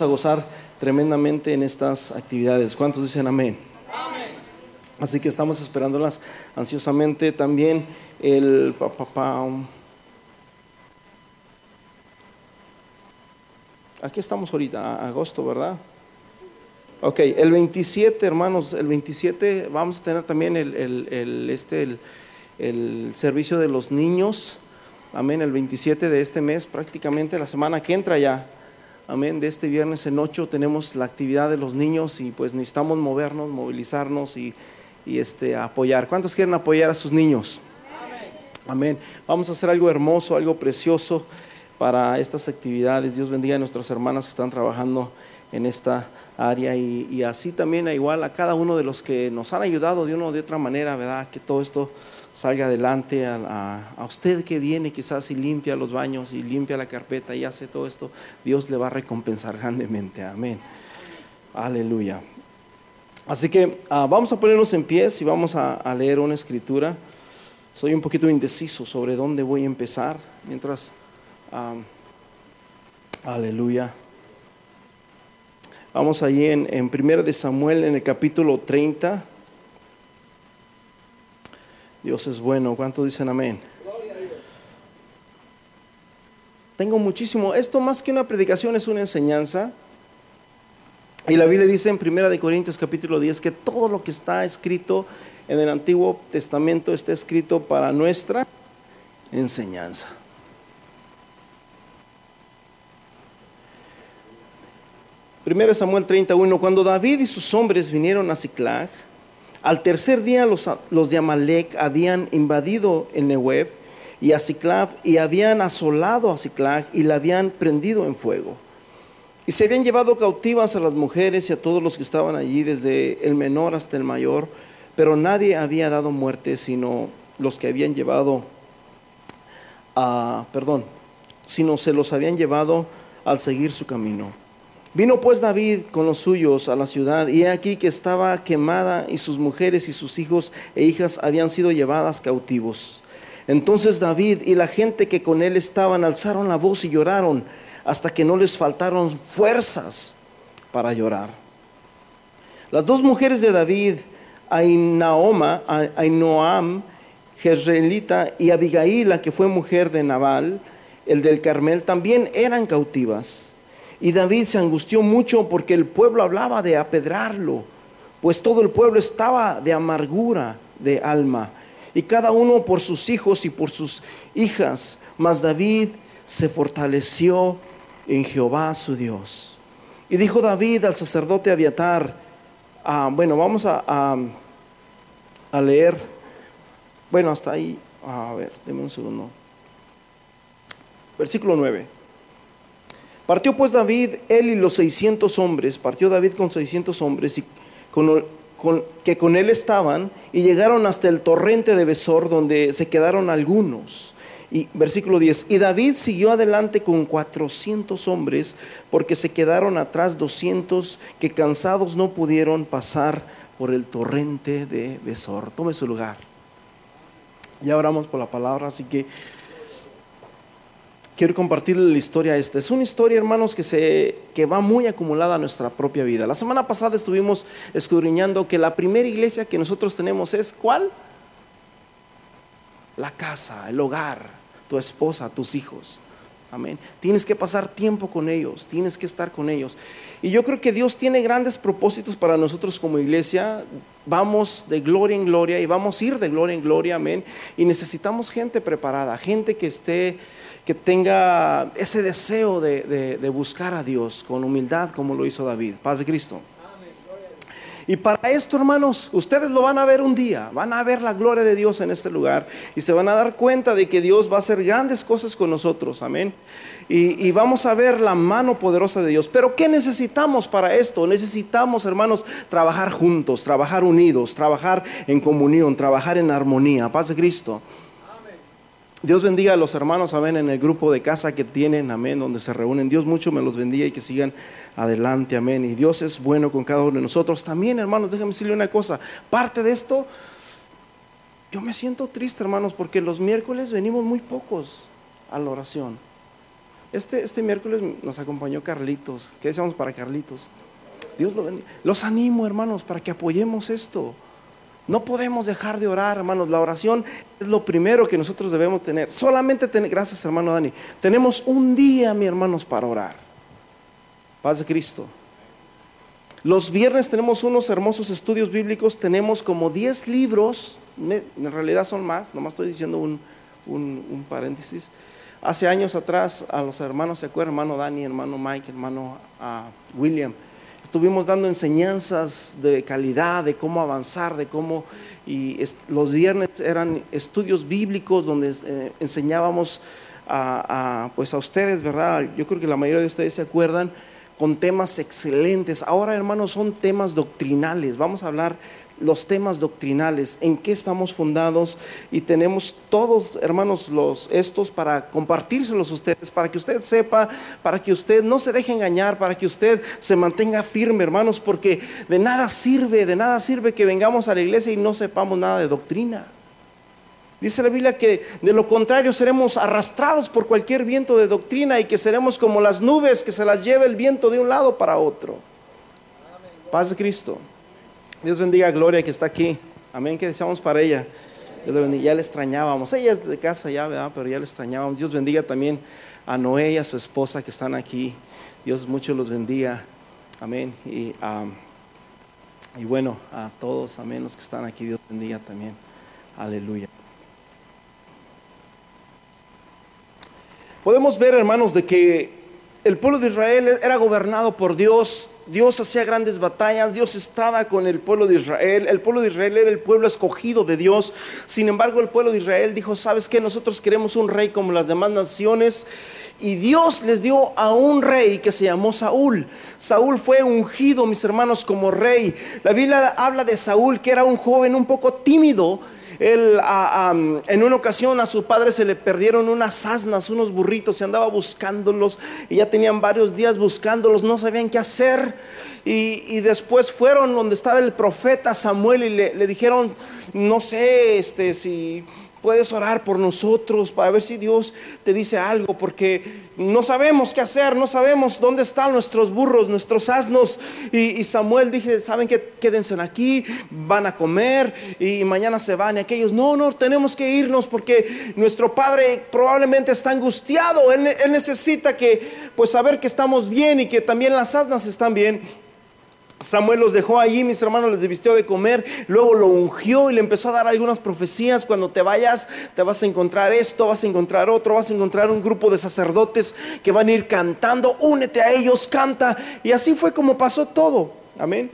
a gozar tremendamente en estas actividades. ¿Cuántos dicen amén? Así que estamos esperándolas ansiosamente. También el papá. Aquí estamos ahorita, agosto, ¿verdad? Ok, el 27, hermanos, el 27 vamos a tener también el, este, el, el servicio de los niños. Amén, el 27 de este mes, prácticamente la semana que entra ya. Amén. De este viernes en 8 tenemos la actividad de los niños y pues necesitamos movernos, movilizarnos y, este, apoyar. ¿Cuántos quieren apoyar a sus niños? Amén. Vamos a hacer algo hermoso, algo precioso para estas actividades. Dios bendiga a nuestras hermanas que están trabajando en esta área y, y así también igual a cada uno de los que nos han ayudado de una o de otra manera, ¿verdad? Que todo esto salga adelante a, usted que viene quizás y limpia los baños y limpia la carpeta y hace todo esto, Dios le va a recompensar grandemente. Amén. Aleluya. Así que ah, vamos a ponernos en pies y vamos a, leer una escritura. Soy un poquito indeciso sobre dónde voy a empezar mientras... Ah, aleluya. Vamos allí en, en 1 de Samuel en el capítulo 30. Dios es bueno. ¿Cuántos dicen amén? Tengo muchísimo. Esto más que una predicación es una enseñanza. Y la Biblia dice en 1 de Corintios capítulo 10 que todo lo que está escrito en el Antiguo Testamento está escrito para nuestra enseñanza. Primero Samuel 31, cuando David y sus hombres vinieron a Ciclag, al tercer día los, los de Amalek habían invadido el Nehuev y a Ciclav y habían asolado a Ciclag y la habían prendido en fuego. Y se habían llevado cautivas a las mujeres y a todos los que estaban allí, desde el menor hasta el mayor, pero nadie había dado muerte sino los que habían llevado a, perdón, sino se los habían llevado al seguir su camino. Vino pues David con los suyos a la ciudad y he aquí que estaba quemada y sus mujeres y sus hijos e hijas habían sido llevadas cautivos. Entonces David y la gente que con él estaban alzaron la voz y lloraron hasta que no les faltaron fuerzas para llorar. Las dos mujeres de David, Ainaoma, Ainoam, Jezreelita y Abigail, la que fue mujer de Nabal, el del Carmel, también eran cautivas. Y David se angustió mucho porque el pueblo hablaba de apedrarlo, pues todo el pueblo estaba de amargura de alma, y cada uno por sus hijos y por sus hijas. Mas David se fortaleció en Jehová su Dios. Y dijo David al sacerdote Abiatar, ah, bueno, vamos a, a, leer, bueno, hasta ahí, a ver, deme un segundo. Versículo 9. Partió pues David, él y los 600 hombres, partió David con 600 hombres y que con él estaban y llegaron hasta el torrente de Besor donde se quedaron algunos. Y versículo 10, y David siguió adelante con 400 hombres porque se quedaron atrás 200 que cansados no pudieron pasar por el torrente de Besor. Tome su lugar. Ya oramos por la palabra, así que quiero compartirle la historia esta. Es una historia, hermanos, que, se, que va muy acumulada a nuestra propia vida. La semana pasada estuvimos escudriñando que la primera iglesia que nosotros tenemos es ¿cuál? La casa, el hogar, tu esposa, tus hijos. Amén. Tienes que pasar tiempo con ellos, tienes que estar con ellos. Y yo creo que Dios tiene grandes propósitos para nosotros como iglesia. Vamos de gloria en gloria y vamos a ir de gloria en gloria, amén. Y necesitamos gente preparada, gente que esté que tenga ese deseo de, buscar a Dios con humildad como lo hizo David. Paz de Cristo. Y para esto, hermanos, ustedes lo van a ver un día, van a ver la gloria de Dios en este lugar y se van a dar cuenta de que Dios va a hacer grandes cosas con nosotros, amén. Y, y, vamos a ver la mano poderosa de Dios. Pero ¿qué necesitamos para esto? Necesitamos, hermanos, trabajar juntos, trabajar unidos, trabajar en comunión, trabajar en armonía. Paz de Cristo. Dios bendiga a los hermanos, amén, en el grupo de casa que tienen, amén, donde se reúnen. Dios mucho me los bendiga y que sigan adelante, amén. Y Dios es bueno con cada uno de nosotros. También, hermanos, déjame decirle una cosa. Parte de esto, yo me siento triste, hermanos, porque los miércoles venimos muy pocos a la oración. Este, este miércoles nos acompañó Carlitos. ¿Qué decíamos para Carlitos? Dios lo bendiga. Los animo, hermanos, para que apoyemos esto. No podemos dejar de orar, hermanos. La oración es lo primero que nosotros debemos tener. Solamente tener, gracias hermano Dani, tenemos un día, mi hermanos, para orar. Paz de Cristo. Los viernes tenemos unos hermosos estudios bíblicos, tenemos como 10 libros, en realidad son más, nomás estoy diciendo un, un, paréntesis. Hace años atrás, a los hermanos, ¿se acuerdan? Hermano Dani, hermano Mike, hermano uh, William Estuvimos dando enseñanzas de calidad, de cómo avanzar, de cómo... Y los viernes eran estudios bíblicos donde eh, enseñábamos a, pues a ustedes, ¿verdad? Yo creo que la mayoría de ustedes se acuerdan con temas excelentes. Ahora, hermanos, son temas doctrinales. Vamos a hablar los temas doctrinales, en qué estamos fundados y tenemos todos, hermanos, los estos para compartírselos a ustedes, para que usted sepa, para que usted no se deje engañar, para que usted se mantenga firme, hermanos, porque de nada sirve, de nada sirve que vengamos a la iglesia y no sepamos nada de doctrina. Dice la Biblia que de lo contrario seremos arrastrados por cualquier viento de doctrina y que seremos como las nubes que se las lleva el viento de un lado para otro. Paz de Cristo. Dios bendiga a Gloria que está aquí. Amén, que deseamos para ella. Ya le extrañábamos. Ella es de casa ya, ¿verdad? Pero ya le extrañábamos. Dios bendiga también a Noé y a su esposa que están aquí. Dios mucho los bendiga. Amén. Y, y bueno, a todos, amén, los que están aquí, Dios bendiga también. Aleluya. Podemos ver, hermanos, de que el pueblo de Israel era gobernado por Dios, Dios hacía grandes batallas, Dios estaba con el pueblo de Israel, el pueblo de Israel era el pueblo escogido de Dios, sin embargo el pueblo de Israel dijo, ¿sabes qué? Nosotros queremos un rey como las demás naciones y Dios les dio a un rey que se llamó Saúl. Saúl fue ungido, mis hermanos, como rey. La Biblia habla de Saúl que era un joven un poco tímido, él, en una ocasión a su padre se le perdieron unas asnas, unos burritos, y andaba buscándolos, y ya tenían varios días buscándolos, no sabían qué hacer. Y, después fueron donde estaba el profeta Samuel y le, le dijeron, no sé, este, si Puedes orar por nosotros para ver si Dios te dice algo, porque no sabemos qué hacer, no sabemos dónde están nuestros burros, nuestros asnos. Y, Samuel dije, ¿saben qué? Quédense aquí, van a comer y mañana se van. Y aquellos, no, no, tenemos que irnos porque nuestro padre probablemente está angustiado. Él, él necesita que, pues, saber que estamos bien y que también las asnas están bien. Samuel los dejó allí, mis hermanos les vistió de comer, luego lo ungió y le empezó a dar algunas profecías. Cuando te vayas, te vas a encontrar esto, vas a encontrar otro, vas a encontrar un grupo de sacerdotes que van a ir cantando. Únete a ellos, canta. Y así fue como pasó todo. Amén.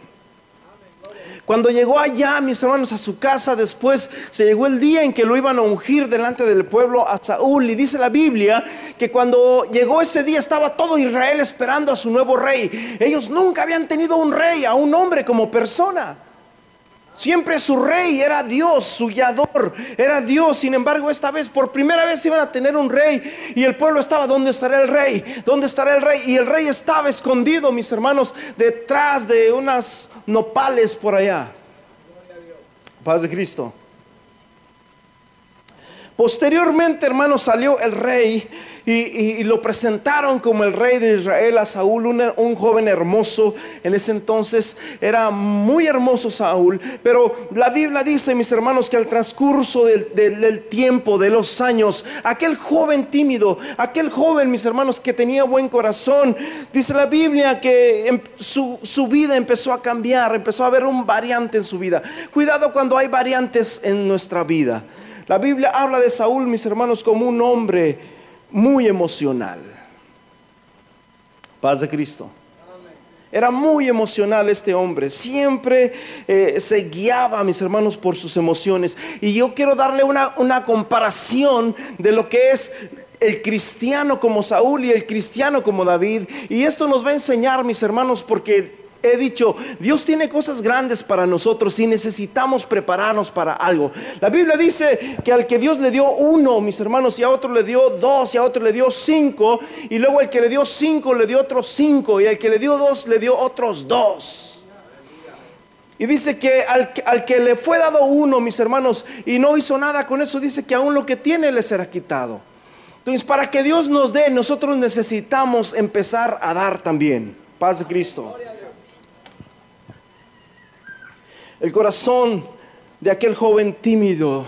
Cuando llegó allá, mis hermanos, a su casa, después se llegó el día en que lo iban a ungir delante del pueblo a Saúl. Y dice la Biblia que cuando llegó ese día estaba todo Israel esperando a su nuevo rey. Ellos nunca habían tenido un rey, a un hombre como persona. Siempre su rey era Dios, su guiador era Dios. Sin embargo, esta vez por primera vez iban a tener un rey y el pueblo estaba, ¿dónde estará el rey? ¿Dónde estará el rey? Y el rey estaba escondido, mis hermanos, detrás de unas nopales por allá. Paz de Cristo. Posteriormente, hermanos, salió el rey y, lo presentaron como el rey de Israel a Saúl, un, joven hermoso. En ese entonces era muy hermoso Saúl, pero la Biblia dice, mis hermanos, que al transcurso del, tiempo, de los años, aquel joven tímido, aquel joven, mis hermanos, que tenía buen corazón, dice la Biblia que em, su, su vida empezó a cambiar, empezó a haber un variante en su vida. Cuidado cuando hay variantes en nuestra vida. La Biblia habla de Saúl, mis hermanos, como un hombre muy emocional. Paz de Cristo. Era muy emocional este hombre, siempre eh, se guiaba, mis hermanos, por sus emociones. Y yo quiero darle una, una comparación de lo que es el cristiano como Saúl y el cristiano como David. Y esto nos va a enseñar, mis hermanos, porque he dicho, Dios tiene cosas grandes para nosotros y necesitamos prepararnos para algo. La Biblia dice que al que Dios le dio uno, mis hermanos, y a otro le dio dos, y a otro le dio cinco, y luego al que le dio cinco le dio otros cinco, y al que le dio dos le dio otros dos. Y dice que al, que le fue dado uno, mis hermanos, y no hizo nada con eso, dice que aún lo que tiene le será quitado. Entonces, para que Dios nos dé, nosotros necesitamos empezar a dar también. Paz de Cristo. El corazón de aquel joven tímido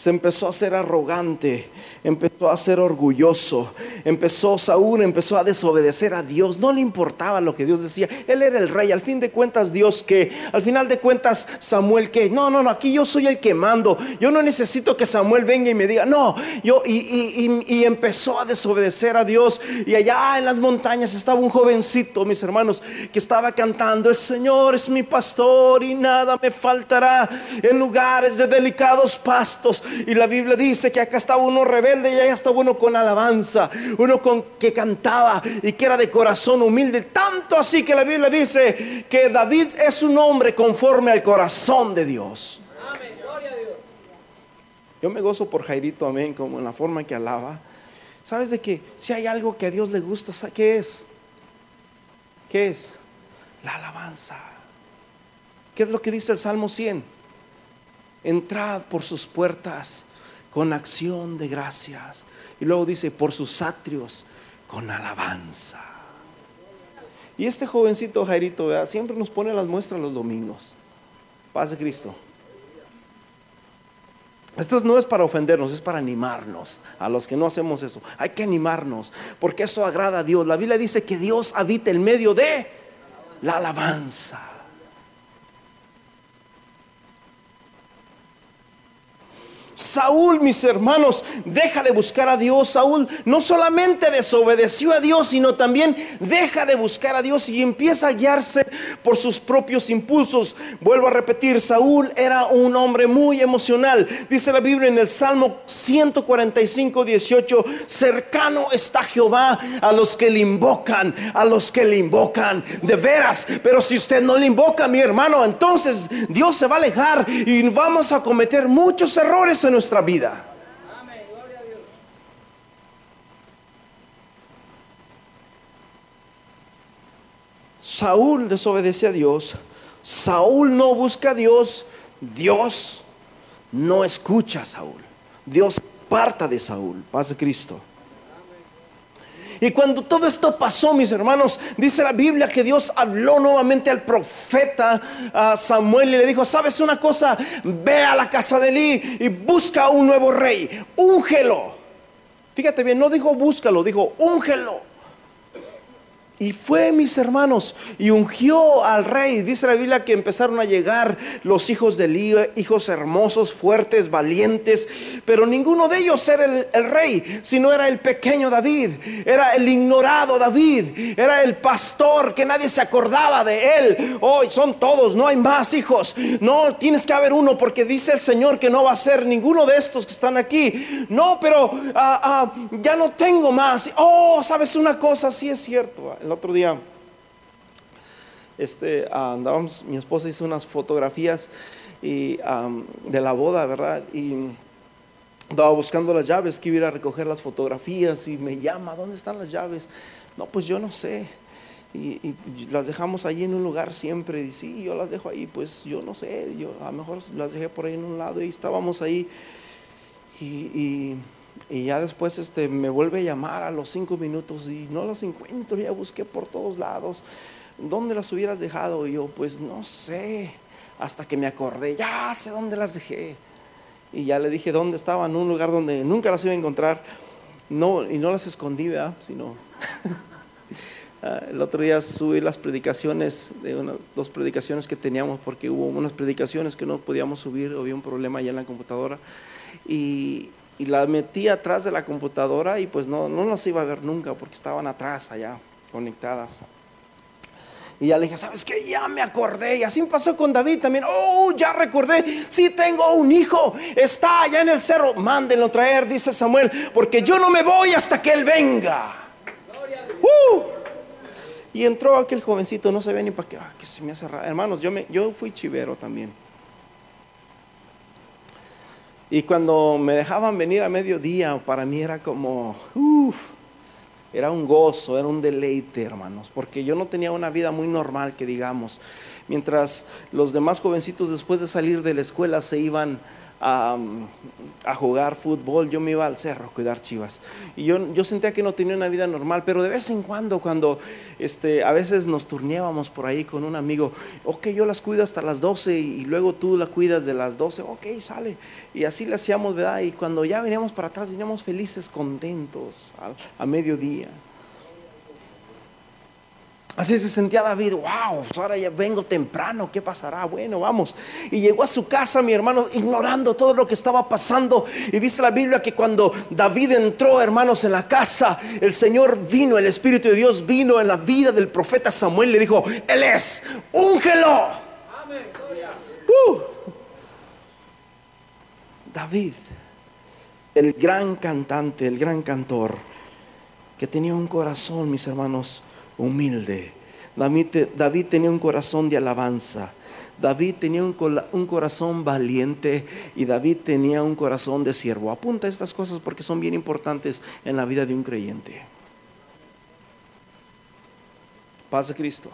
se empezó a ser arrogante, empezó a ser orgulloso, empezó Saúl, empezó a desobedecer a Dios, no le importaba lo que Dios decía, él era el rey, al fin de cuentas Dios que, al final de cuentas Samuel que, no, no, no, aquí yo soy el que mando, yo no necesito que Samuel venga y me diga, no, yo, y, y empezó a desobedecer a Dios, y allá en las montañas estaba un jovencito, mis hermanos, que estaba cantando, el Señor es mi pastor y nada me faltará en lugares de delicados pastos, y la Biblia dice que acá estaba uno rebelde y allá estaba uno con alabanza, uno con que cantaba y que era de corazón humilde. Tanto así que la Biblia dice que David es un hombre conforme al corazón de Dios. Amén, gloria a Dios. Yo me gozo por Jairito, amén, como en la forma en que alaba. ¿Sabes de que si hay algo que a Dios le gusta, qué es? ¿Qué es? La alabanza. ¿Qué es lo que dice el Salmo 100? Entrad por sus puertas con acción de gracias. Y luego dice, por sus atrios con alabanza. Y este jovencito Jairito, siempre nos pone las muestras los domingos. Paz de Cristo. Esto no es para ofendernos, es para animarnos a los que no hacemos eso. Hay que animarnos, porque eso agrada a Dios. La Biblia dice que Dios habita en medio de la alabanza. Saúl, mis hermanos, deja de buscar a Dios. Saúl no solamente desobedeció a Dios, sino también deja de buscar a Dios y empieza a guiarse por sus propios impulsos. Vuelvo a repetir, Saúl era un hombre muy emocional. Dice la Biblia en el Salmo 145, 18, cercano está Jehová a los que le invocan, a los que le invocan. De veras, pero si usted no le invoca, mi hermano, entonces Dios se va a alejar y vamos a cometer muchos errores nuestra vida. Saúl desobedece a Dios. Saúl no busca a Dios. Dios no escucha a Saúl. Dios parta de Saúl. Paz de Cristo. Y cuando todo esto pasó, mis hermanos, dice la Biblia que Dios habló nuevamente al profeta Samuel y le dijo, ¿sabes una cosa? Ve a la casa de Eli y busca un nuevo rey, úngelo. Fíjate bien, no dijo búscalo, dijo úngelo. Y fue, mis hermanos, y ungió al rey. Dice la Biblia que empezaron a llegar los hijos de Elí, hijos hermosos, fuertes, valientes, pero ninguno de ellos era el, rey, sino era el pequeño David, era el ignorado David, era el pastor que nadie se acordaba de él. Hoy son todos, no hay más hijos. No, tienes que haber uno porque dice el Señor que no va a ser ninguno de estos que están aquí. No, pero ah, ah, ya no tengo más. Oh, sabes una cosa, sí es cierto el otro día este, andábamos, mi esposa hizo unas fotografías y, de la boda, ¿verdad? Y andaba buscando las llaves, que iba a recoger las fotografías y me llama, ¿dónde están las llaves? No, pues yo no sé. Y, las dejamos allí en un lugar siempre. Y sí, yo las dejo ahí, pues yo no sé, yo a lo mejor las dejé por ahí en un lado y estábamos ahí. y ya después este, me vuelve a llamar a los cinco minutos y no las encuentro, ya busqué por todos lados. ¿Dónde las hubieras dejado? Y yo, pues no sé. Hasta que me acordé, ya sé dónde las dejé. Y ya le dije dónde estaban, un lugar donde nunca las iba a encontrar. No, y no las escondí, ¿verdad? Sino. Ah, el otro día subí las predicaciones, de dos predicaciones que teníamos, porque hubo unas predicaciones que no podíamos subir, había un problema allá en la computadora. Y, y la metí atrás de la computadora y pues no, no las iba a ver nunca porque estaban atrás allá, conectadas. Y ya le dije, ¿sabes qué? Ya me acordé. Y así pasó con David también. Oh, ya recordé. Sí tengo un hijo. Está allá en el cerro. Mándenlo traer, dice Samuel. Porque yo no me voy hasta que él venga. Uh. Y entró aquel jovencito. No sabía ni para qué. Ah, que se me hace raro. Hermanos, yo, me, yo fui chivero también. Y cuando me dejaban venir a mediodía, para mí era como, uff, era un gozo, era un deleite, hermanos, porque yo no tenía una vida muy normal, que digamos. Mientras los demás jovencitos después de salir de la escuela se iban a, jugar fútbol, yo me iba al cerro a cuidar chivas. Y yo, yo sentía que no tenía una vida normal, pero de vez en cuando, cuando este, a veces nos turneábamos por ahí con un amigo, ok, yo las cuido hasta las 12 y luego tú la cuidas de las 12, ok, sale. Y así le hacíamos, ¿verdad? Y cuando ya veníamos para atrás, veníamos felices, contentos, a, a mediodía. Así se sentía David, wow, ahora ya vengo temprano, ¿qué pasará? Bueno, vamos. Y llegó a su casa, mi hermano, ignorando todo lo que estaba pasando. Y dice la Biblia que cuando David entró, hermanos, en la casa, el Señor vino, el Espíritu de Dios vino en la vida del profeta Samuel. Le dijo, Él es, úngelo. Uh. David, el gran cantante, el gran cantor, que tenía un corazón, mis hermanos, humilde. David, tenía un corazón de alabanza. David tenía un, un, corazón valiente y David tenía un corazón de siervo. Apunta estas cosas porque son bien importantes en la vida de un creyente. Paz de Cristo.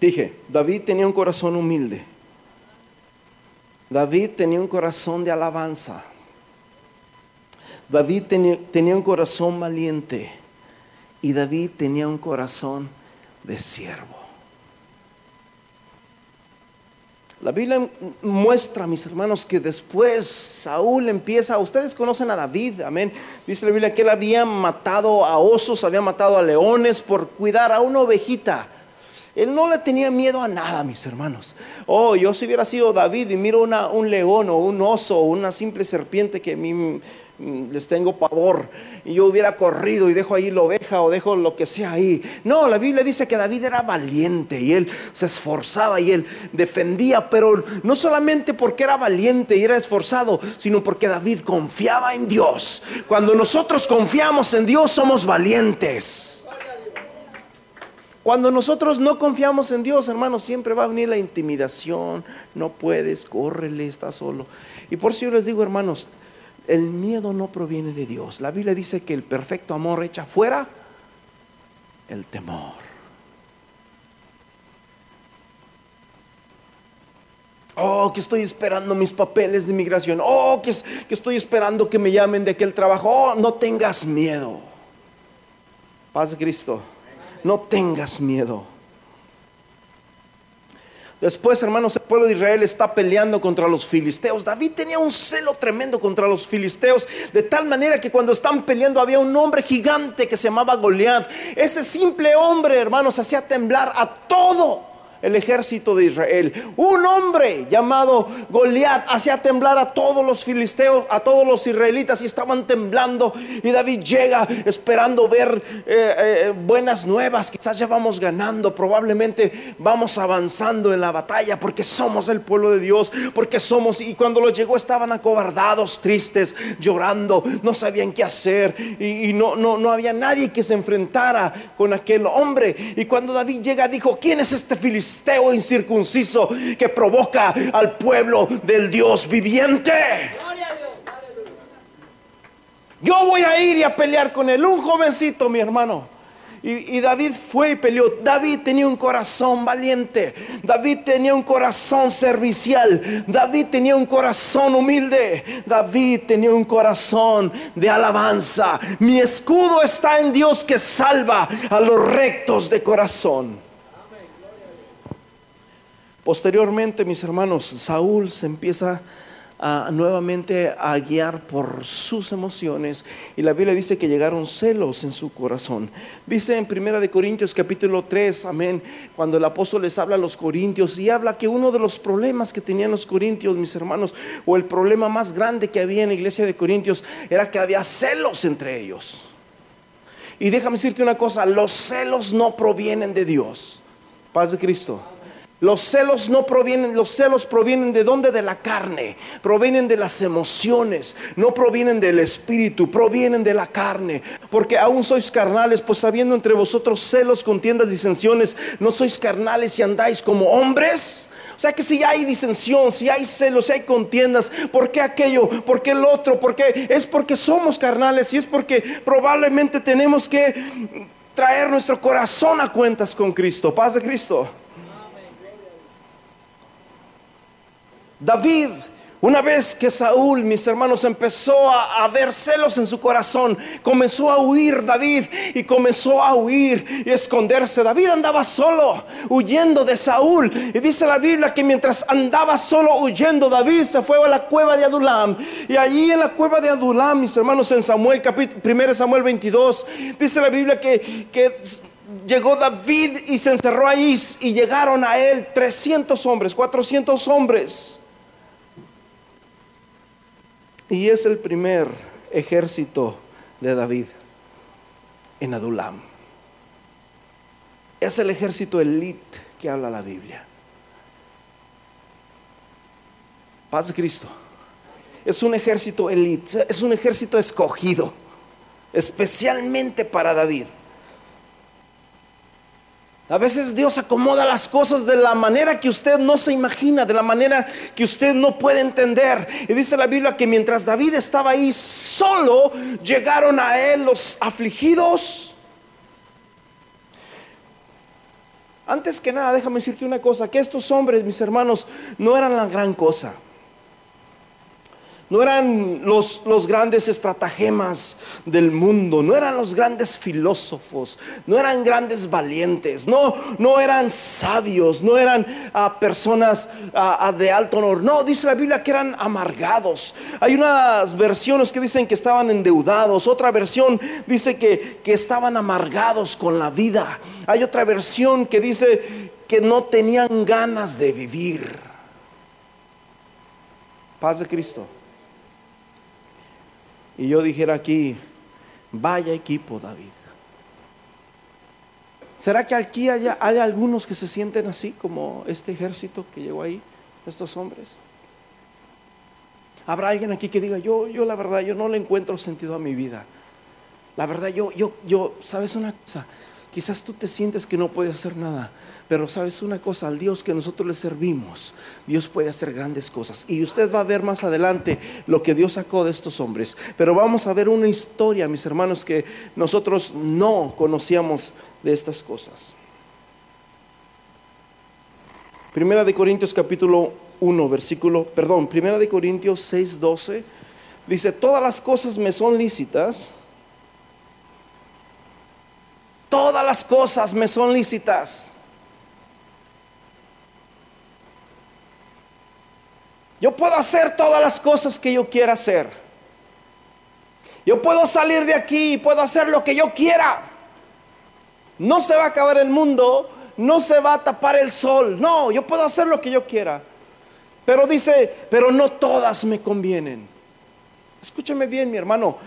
Dije, David tenía un corazón humilde. David tenía un corazón de alabanza. David tenía, un corazón valiente y David tenía un corazón de siervo. La Biblia muestra, mis hermanos, que después Saúl empieza, ustedes conocen a David, amén. Dice la Biblia que él había matado a osos, había matado a leones por cuidar a una ovejita. Él no le tenía miedo a nada, mis hermanos. Oh, yo si hubiera sido David y miro un león o un oso o una simple serpiente que a mí Mm, les tengo pavor y yo hubiera corrido y dejo ahí la oveja o dejo lo que sea ahí. No, la Biblia dice que David era valiente y él se esforzaba y él defendía, pero no solamente porque era valiente y era esforzado, sino porque David confiaba en Dios. Cuando nosotros confiamos en Dios somos valientes. Cuando nosotros no confiamos en Dios, hermanos, siempre va a venir la intimidación. No puedes, córrele, está solo. Y por eso yo les digo, hermanos, el miedo no proviene de Dios. La Biblia dice que el perfecto amor echa fuera el temor. Oh, que estoy esperando mis papeles de inmigración. Oh, que, que estoy esperando que me llamen de aquel trabajo. Oh, no tengas miedo. Paz de Cristo. No tengas miedo. Después, hermanos, el pueblo de Israel está peleando contra los filisteos. David tenía un celo tremendo contra los filisteos, de tal manera que cuando están peleando había un hombre gigante que se llamaba Goliat. Ese simple hombre, hermanos, hacía temblar a todo el ejército de Israel. Un hombre llamado Goliat hacía temblar a todos los filisteos, a todos los israelitas y estaban temblando. Y David llega esperando ver eh, eh, buenas nuevas. Quizás ya vamos ganando, probablemente vamos avanzando en la batalla porque somos el pueblo de Dios, porque somos. Y cuando los llegó estaban acobardados, tristes, llorando, no sabían qué hacer y, y no, no, no había nadie que se enfrentara con aquel hombre. Y cuando David llega dijo, ¿quién es este filisteo? Filisteo incircunciso que provoca al pueblo del Dios viviente. Yo voy a ir y a pelear con él, un jovencito, mi hermano. Y, y, David fue y peleó. David tenía un corazón valiente. David tenía un corazón servicial. David tenía un corazón humilde. David tenía un corazón de alabanza. Mi escudo está en Dios que salva a los rectos de corazón. Posteriormente, mis hermanos, Saúl se empieza nuevamente a guiar por sus emociones y la Biblia dice que llegaron celos en su corazón. Dice en Primera de Corintios capítulo 3, amén, cuando el apóstol les habla a los corintios y habla que uno de los problemas que tenían los corintios, mis hermanos, o el problema más grande que había en la iglesia de Corintios era que había celos entre ellos. Y déjame decirte una cosa, los celos no provienen de Dios. Paz de Cristo. Los celos no provienen, los celos provienen de dónde? De la carne, provienen de las emociones, no provienen del espíritu, provienen de la carne. Porque aún sois carnales, pues sabiendo entre vosotros celos, contiendas, disensiones, no sois carnales y andáis como hombres. O sea que si hay disensión, si hay celos, si hay contiendas, ¿por qué aquello? ¿Por qué el otro? ¿Por qué? Es porque somos carnales y es porque probablemente tenemos que traer nuestro corazón a cuentas con Cristo. Paz de Cristo. David una vez que Saúl, mis hermanos, empezó a, ver celos en su corazón, comenzó a huir David y comenzó a huir y esconderse. David andaba solo, huyendo de Saúl. Y dice la Biblia que mientras andaba solo huyendo, David se fue a la cueva de Adulam. Y allí en la cueva de Adulam, mis hermanos, en Samuel, capítulo 1 Samuel 22, dice la Biblia que, que llegó David y se encerró ahí y llegaron a él 300 hombres, 400 hombres. Y es el primer ejército de David en Adulam. Es el ejército elite que habla la Biblia. Paz de Cristo. Es un ejército elite, es un ejército escogido, especialmente para David. A veces Dios acomoda las cosas de la manera que usted no se imagina, de la manera que usted no puede entender. Y dice la Biblia que mientras David estaba ahí solo, llegaron a él los afligidos. Antes que nada, déjame decirte una cosa, que estos hombres, mis hermanos, no eran la gran cosa. No eran los, los, grandes estratagemas del mundo, no eran los grandes filósofos, no eran grandes valientes, no, no eran sabios, no eran ah, personas ah, ah, de alto honor. No, dice la Biblia que eran amargados. Hay unas versiones que dicen que estaban endeudados, otra versión dice que, que estaban amargados con la vida. Hay otra versión que dice que no tenían ganas de vivir. Paz de Cristo y yo dijera aquí, vaya equipo David. ¿Será que aquí haya, hay algunos que se sienten así como este ejército que llegó ahí, estos hombres? Habrá alguien aquí que diga, yo, yo la verdad, yo no le encuentro sentido a mi vida. La verdad, yo, yo, yo, ¿sabes una cosa? Quizás tú te sientes que no puedes hacer nada, pero sabes una cosa, al Dios que nosotros le servimos, Dios puede hacer grandes cosas. Y usted va a ver más adelante lo que Dios sacó de estos hombres. Pero vamos a ver una historia, mis hermanos, que nosotros no conocíamos de estas cosas. Primera de Corintios capítulo 1, versículo, perdón, Primera de Corintios 6, 12, dice, todas las cosas me son lícitas, todas las cosas me son lícitas Yo puedo hacer todas las cosas que yo quiera hacer. Yo puedo salir de aquí y puedo hacer lo que yo quiera. No se va a acabar el mundo, no se va a tapar el sol. No, yo puedo hacer lo que yo quiera. Pero dice, pero no todas me convienen. Escúchame bien, mi hermano.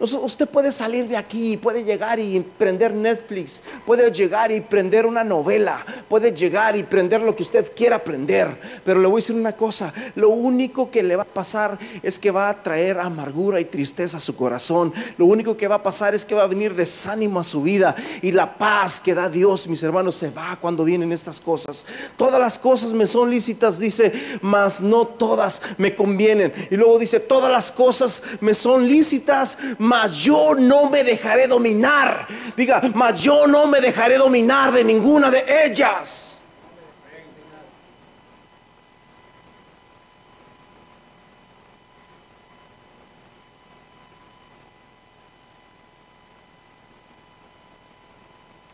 Usted puede salir de aquí, puede llegar y prender Netflix, puede llegar y prender una novela, puede llegar y prender lo que usted quiera aprender. Pero le voy a decir una cosa, lo único que le va a pasar es que va a traer amargura y tristeza a su corazón. Lo único que va a pasar es que va a venir desánimo a su vida y la paz que da Dios, mis hermanos, se va cuando vienen estas cosas. Todas las cosas me son lícitas, dice, mas no todas me convienen. Y luego dice, todas las cosas me son lícitas, yo no me dejaré dominar. Diga, mas yo no me dejaré dominar de ninguna de ellas.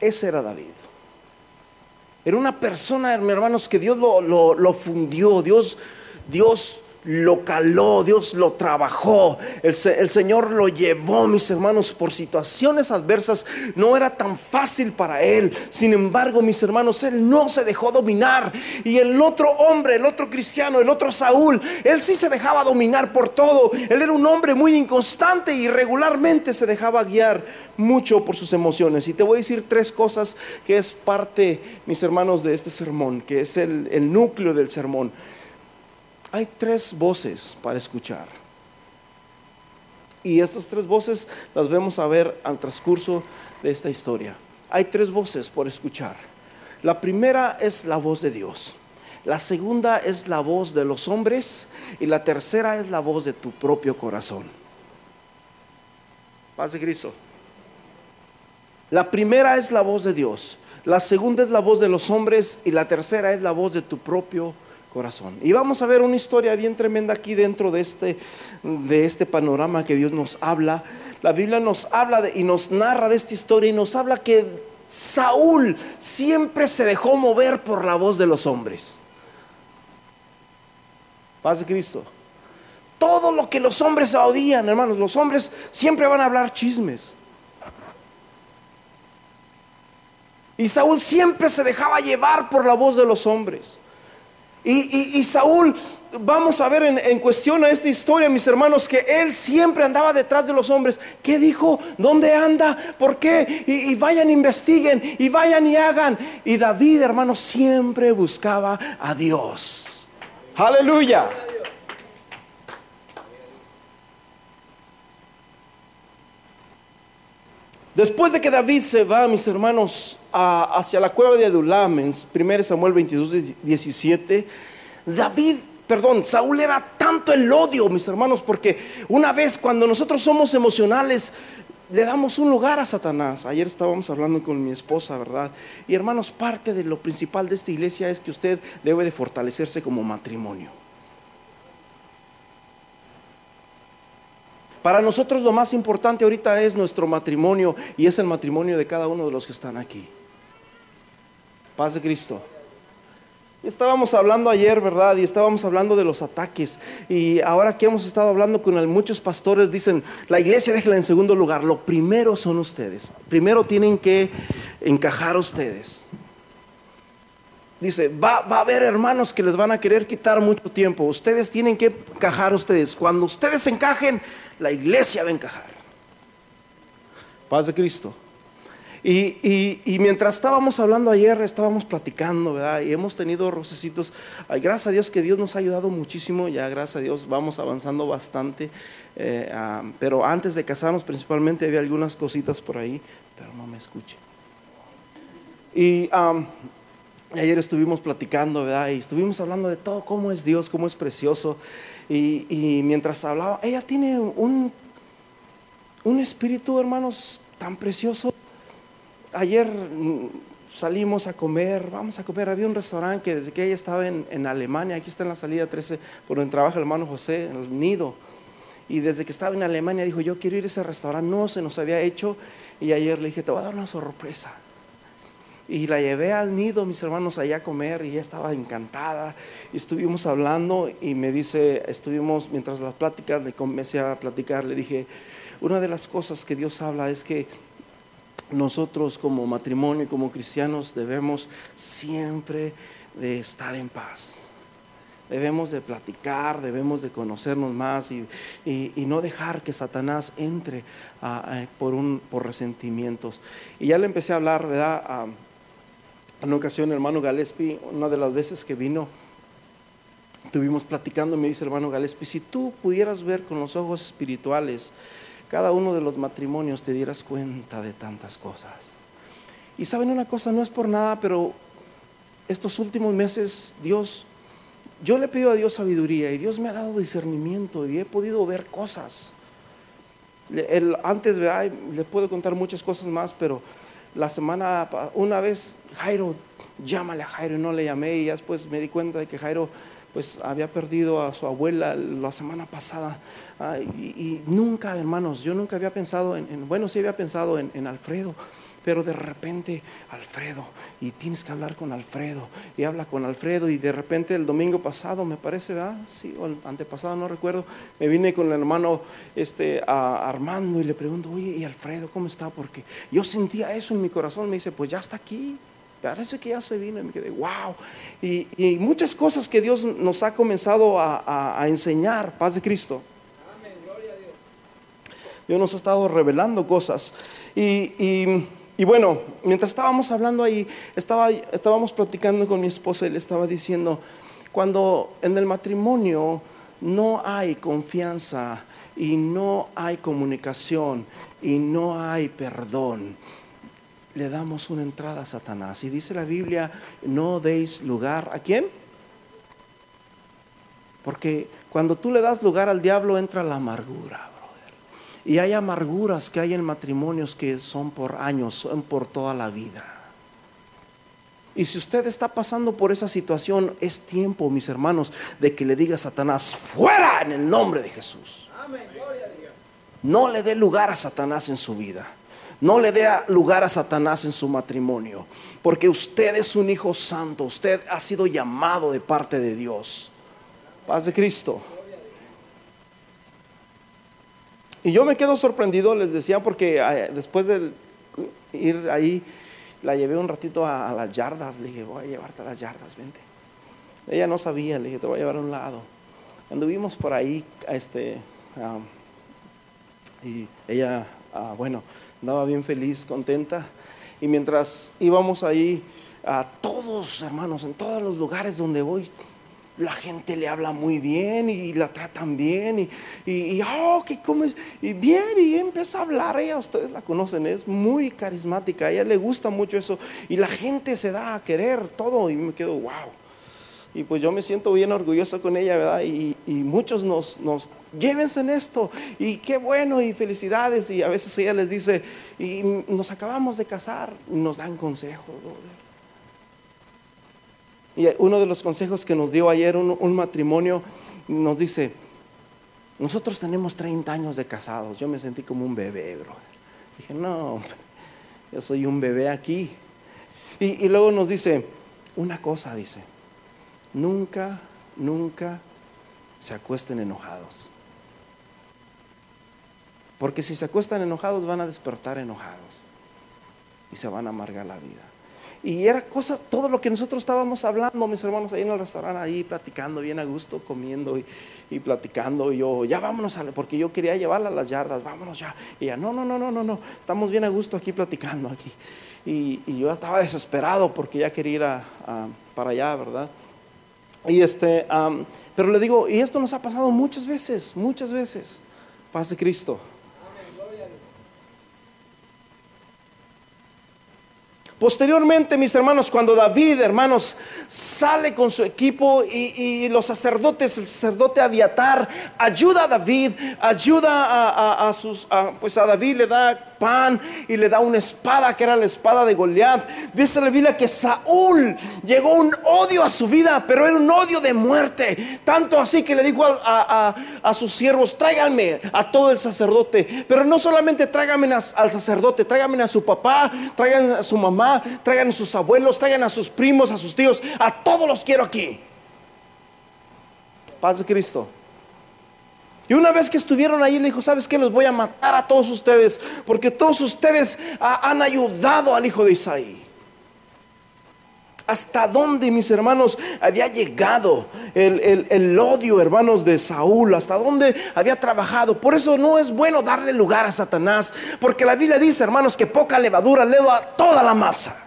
Ese era David. Era una persona, hermanos, que Dios lo, lo, lo fundió. Dios, Dios lo caló, Dios lo trabajó, el, Señor lo llevó, mis hermanos, por situaciones adversas. No era tan fácil para él. Sin embargo, mis hermanos, él no se dejó dominar. Y el otro hombre, el otro cristiano, el otro Saúl, él sí se dejaba dominar por todo. Él era un hombre muy inconstante y regularmente se dejaba guiar mucho por sus emociones. Y te voy a decir tres cosas que es parte, mis hermanos, de este sermón, que es el, el núcleo del sermón hay tres voces para escuchar. Y estas tres voces las vemos a ver al transcurso de esta historia. Hay tres voces por escuchar. La primera es la voz de Dios. La segunda es la voz de los hombres. Y la tercera es la voz de tu propio corazón. Paz de Cristo. La primera es la voz de Dios, la segunda es la voz de los hombres y la tercera es la voz de tu propio corazón. Y vamos a ver una historia bien tremenda aquí dentro de este, de este panorama que Dios nos habla. La Biblia nos habla y nos narra de esta historia y nos habla que Saúl siempre se dejó mover por la voz de los hombres. Paz de Cristo. Todo lo que los hombres oían, hermanos, los hombres siempre van a hablar chismes. Y Saúl siempre se dejaba llevar por la voz de los hombres. Y, Saúl, vamos a ver en, cuestión a esta historia, mis hermanos, que él siempre andaba detrás de los hombres. ¿Qué dijo? ¿Dónde anda? ¿Por qué? Y, y vayan, investiguen, y vayan y hagan. Y David, hermanos, siempre buscaba a Dios. Aleluya. Después de que David se va, mis hermanos, hacia la cueva de Adulam, en 1 Samuel 22, 17, David, perdón, Saúl era tanto el odio, mis hermanos, porque una vez cuando nosotros somos emocionales, le damos un lugar a Satanás. Ayer estábamos hablando con mi esposa, ¿verdad? Y hermanos, parte de lo principal de esta iglesia es que usted debe de fortalecerse como matrimonio. Para nosotros lo más importante ahorita es nuestro matrimonio y es el matrimonio de cada uno de los que están aquí. Paz de Cristo. Estábamos hablando ayer, ¿verdad? Y estábamos hablando de los ataques. Y ahora que hemos estado hablando con muchos pastores, dicen, la iglesia déjela en segundo lugar. Lo primero son ustedes. Primero tienen que encajar ustedes. Dice, va, va, a haber hermanos que les van a querer quitar mucho tiempo. Ustedes tienen que encajar ustedes. Cuando ustedes encajen, la iglesia va a encajar. Paz de Cristo. Y, mientras estábamos hablando ayer, estábamos platicando, ¿verdad? Y hemos tenido rocecitos. Ay, gracias a Dios que Dios nos ha ayudado muchísimo. Ya, gracias a Dios, vamos avanzando bastante. Eh, ah, pero antes de casarnos, principalmente, había algunas cositas por ahí, pero no me escuche. Y ayer estuvimos platicando, ¿verdad? Y estuvimos hablando de todo, cómo es Dios, cómo es precioso. Y, mientras hablaba, ella tiene un, un espíritu, hermanos, tan precioso. Ayer mm, salimos a comer, vamos a comer, había un restaurante que desde que ella estaba en, Alemania, aquí está en la salida 13, por donde trabaja el hermano José, en el nido. Y desde que estaba en Alemania dijo, yo quiero ir a ese restaurante, no se nos había hecho. Y ayer le dije, te voy a dar una sorpresa. Y la llevé al nido, mis hermanos, allá a comer y ella estaba encantada. Y estuvimos hablando y me dice, estuvimos, mientras las pláticas, le comencé a platicar, le dije, una de las cosas que Dios habla es que nosotros como matrimonio y como cristianos debemos siempre de estar en paz. Debemos de platicar, debemos de conocernos más y, no dejar que Satanás entre por, un, por resentimientos. Y ya le empecé a hablar, ¿verdad? En una ocasión, hermano Gillespie, una de las veces que vino, estuvimos platicando y me dice hermano Gillespie, si tú pudieras ver con los ojos espirituales cada uno de los matrimonios, te dieras cuenta de tantas cosas. Y saben una cosa, no es por nada, pero estos últimos meses Dios, yo le pido a Dios sabiduría y Dios me ha dado discernimiento y he podido ver cosas. El, antes le puedo contar muchas cosas más, pero la semana, una vez Jairo, llámale a Jairo, y no le llamé y después me di cuenta de que Jairo pues había perdido a su abuela la semana pasada y, nunca, hermanos, yo nunca había pensado en, bueno, sí había pensado en Alfredo, pero de repente, Alfredo, y tienes que hablar con Alfredo, y habla con Alfredo, y de repente el domingo pasado, me parece, ¿verdad? Sí, o el antepasado, no recuerdo, me vine con el hermano este, Armando y le pregunto, oye, ¿y Alfredo cómo está? Porque yo sentía eso en mi corazón, me dice, pues ya está aquí. Parece que ya se vino y me quedé, wow. Y, muchas cosas que Dios nos ha comenzado a, enseñar, paz de Cristo. Amén, gloria a Dios. Dios nos ha estado revelando cosas. y y bueno, mientras estábamos hablando ahí, estaba, estábamos platicando con mi esposa y le estaba diciendo, cuando en el matrimonio no hay confianza y no hay comunicación y no hay perdón, le damos una entrada a Satanás. Y dice la Biblia, no deis lugar a quién. Porque cuando tú le das lugar al diablo entra la amargura Y hay amarguras que hay en matrimonios que son por años, son por toda la vida. Y si usted está pasando por esa situación, es tiempo, mis hermanos, de que le diga a Satanás, fuera en el nombre de Jesús. No le dé lugar a Satanás en su vida. No le dé lugar a Satanás en su matrimonio. Porque usted es un hijo santo. Usted ha sido llamado de parte de Dios. Paz de Cristo. Y yo me quedo sorprendido, les decía, porque eh, después de ir ahí, la llevé un ratito a, las yardas. Le dije, voy a llevarte a las yardas, vente. Ella no sabía, le dije, te voy a llevar a un lado. Anduvimos por ahí, este, y ella, ah, bueno, andaba bien feliz, contenta. Y mientras íbamos ahí, a todos, hermanos, en todos los lugares donde voy, la gente le habla muy bien y la tratan bien y, oh, que comes, y bien, y empieza a hablar, ella, ustedes la conocen, es muy carismática, ella le gusta mucho eso y la gente se da a querer todo y me quedo, wow. Y pues yo me siento bien orgulloso con ella, ¿verdad? Y, y muchos nos, nos, llévense en esto, y qué bueno, y felicidades, y a veces ella les dice, y nos acabamos de casar, nos dan consejos, y uno de los consejos que nos dio ayer un, matrimonio nos dice, nosotros tenemos 30 años de casados. Yo me sentí como un bebé, bro. Dije, no, yo soy un bebé aquí. Y, y luego nos dice, una cosa, dice, nunca, nunca se acuesten enojados. Porque si se acuestan enojados van a despertar enojados y se van a amargar la vida. Y era cosa, todo lo que nosotros estábamos hablando, mis hermanos, ahí en el restaurante, ahí platicando bien a gusto, comiendo y, platicando. Y yo, ya vámonos, porque yo quería llevarla a las yardas, vámonos ya. Y ella, no, no, no, no, no, no, estamos bien a gusto aquí platicando aquí. Y, yo estaba desesperado porque ya quería ir para allá, ¿verdad? Y este, pero le digo, y esto nos ha pasado muchas veces, muchas veces. Paz de Cristo. Posteriormente, mis hermanos, cuando David, hermanos, sale con su equipo y, los sacerdotes, el sacerdote Abiatar, ayuda a David, ayuda a, sus, pues a David le da pan y le da una espada que era la espada de Goliat. Dice la Biblia que Saúl llegó un odio a su vida, pero era un odio de muerte. Tanto así que le dijo a, sus siervos, tráiganme a todo el sacerdote. Pero no solamente tráiganme al sacerdote, tráiganme a su papá, traigan a su mamá traigan a sus abuelos, traigan a sus primos, a sus tíos, a todos los quiero aquí. Paz de Cristo. Y una vez que estuvieron ahí, le dijo, ¿sabes qué? Los voy a matar a todos ustedes, porque todos ustedes han ayudado al hijo de Isaí hasta dónde, mis hermanos, había llegado el, odio, hermanos, de Saúl, hasta dónde había trabajado. Por eso no es bueno darle lugar a Satanás, porque la Biblia dice, hermanos, que poca levadura le da a toda la masa.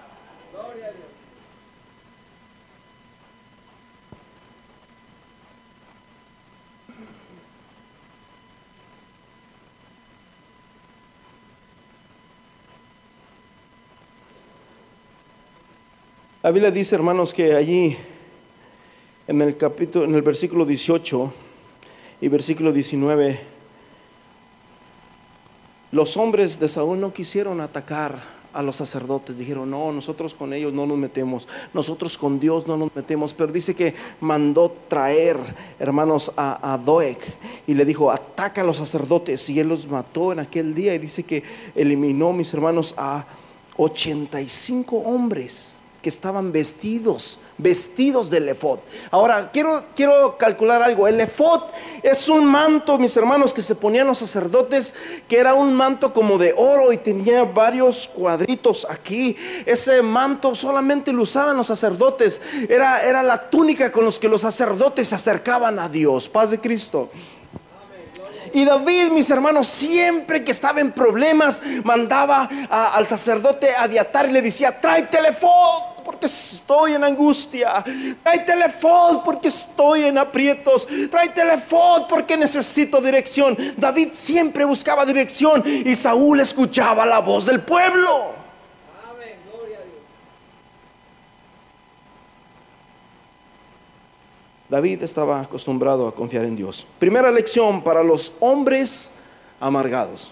La Biblia dice, hermanos, que allí en el capítulo, en el versículo 18 y versículo 19, los hombres de Saúl no quisieron atacar a los sacerdotes. Dijeron, no, nosotros con ellos no nos metemos, nosotros con Dios no nos metemos. Pero dice que mandó traer, hermanos, a, a Doeg y le dijo, ataca a los sacerdotes. Y él los mató en aquel día y dice que eliminó, mis hermanos, a 85 hombres que estaban vestidos, vestidos del efod. Ahora, quiero, quiero calcular algo. El efod es un manto, mis hermanos, que se ponían los sacerdotes, que era un manto como de oro y tenía varios cuadritos aquí. Ese manto solamente lo usaban los sacerdotes. Era, era la túnica con los que los sacerdotes se acercaban a Dios. Paz de Cristo. Y David, mis hermanos, siempre que estaba en problemas, mandaba al sacerdote a diatar y le decía, trae teléfono porque estoy en angustia. Trae teléfono porque estoy en aprietos. Trae teléfono porque necesito dirección. David siempre buscaba dirección y Saúl escuchaba la voz del pueblo. David estaba acostumbrado a confiar en Dios. Primera lección para los hombres amargados.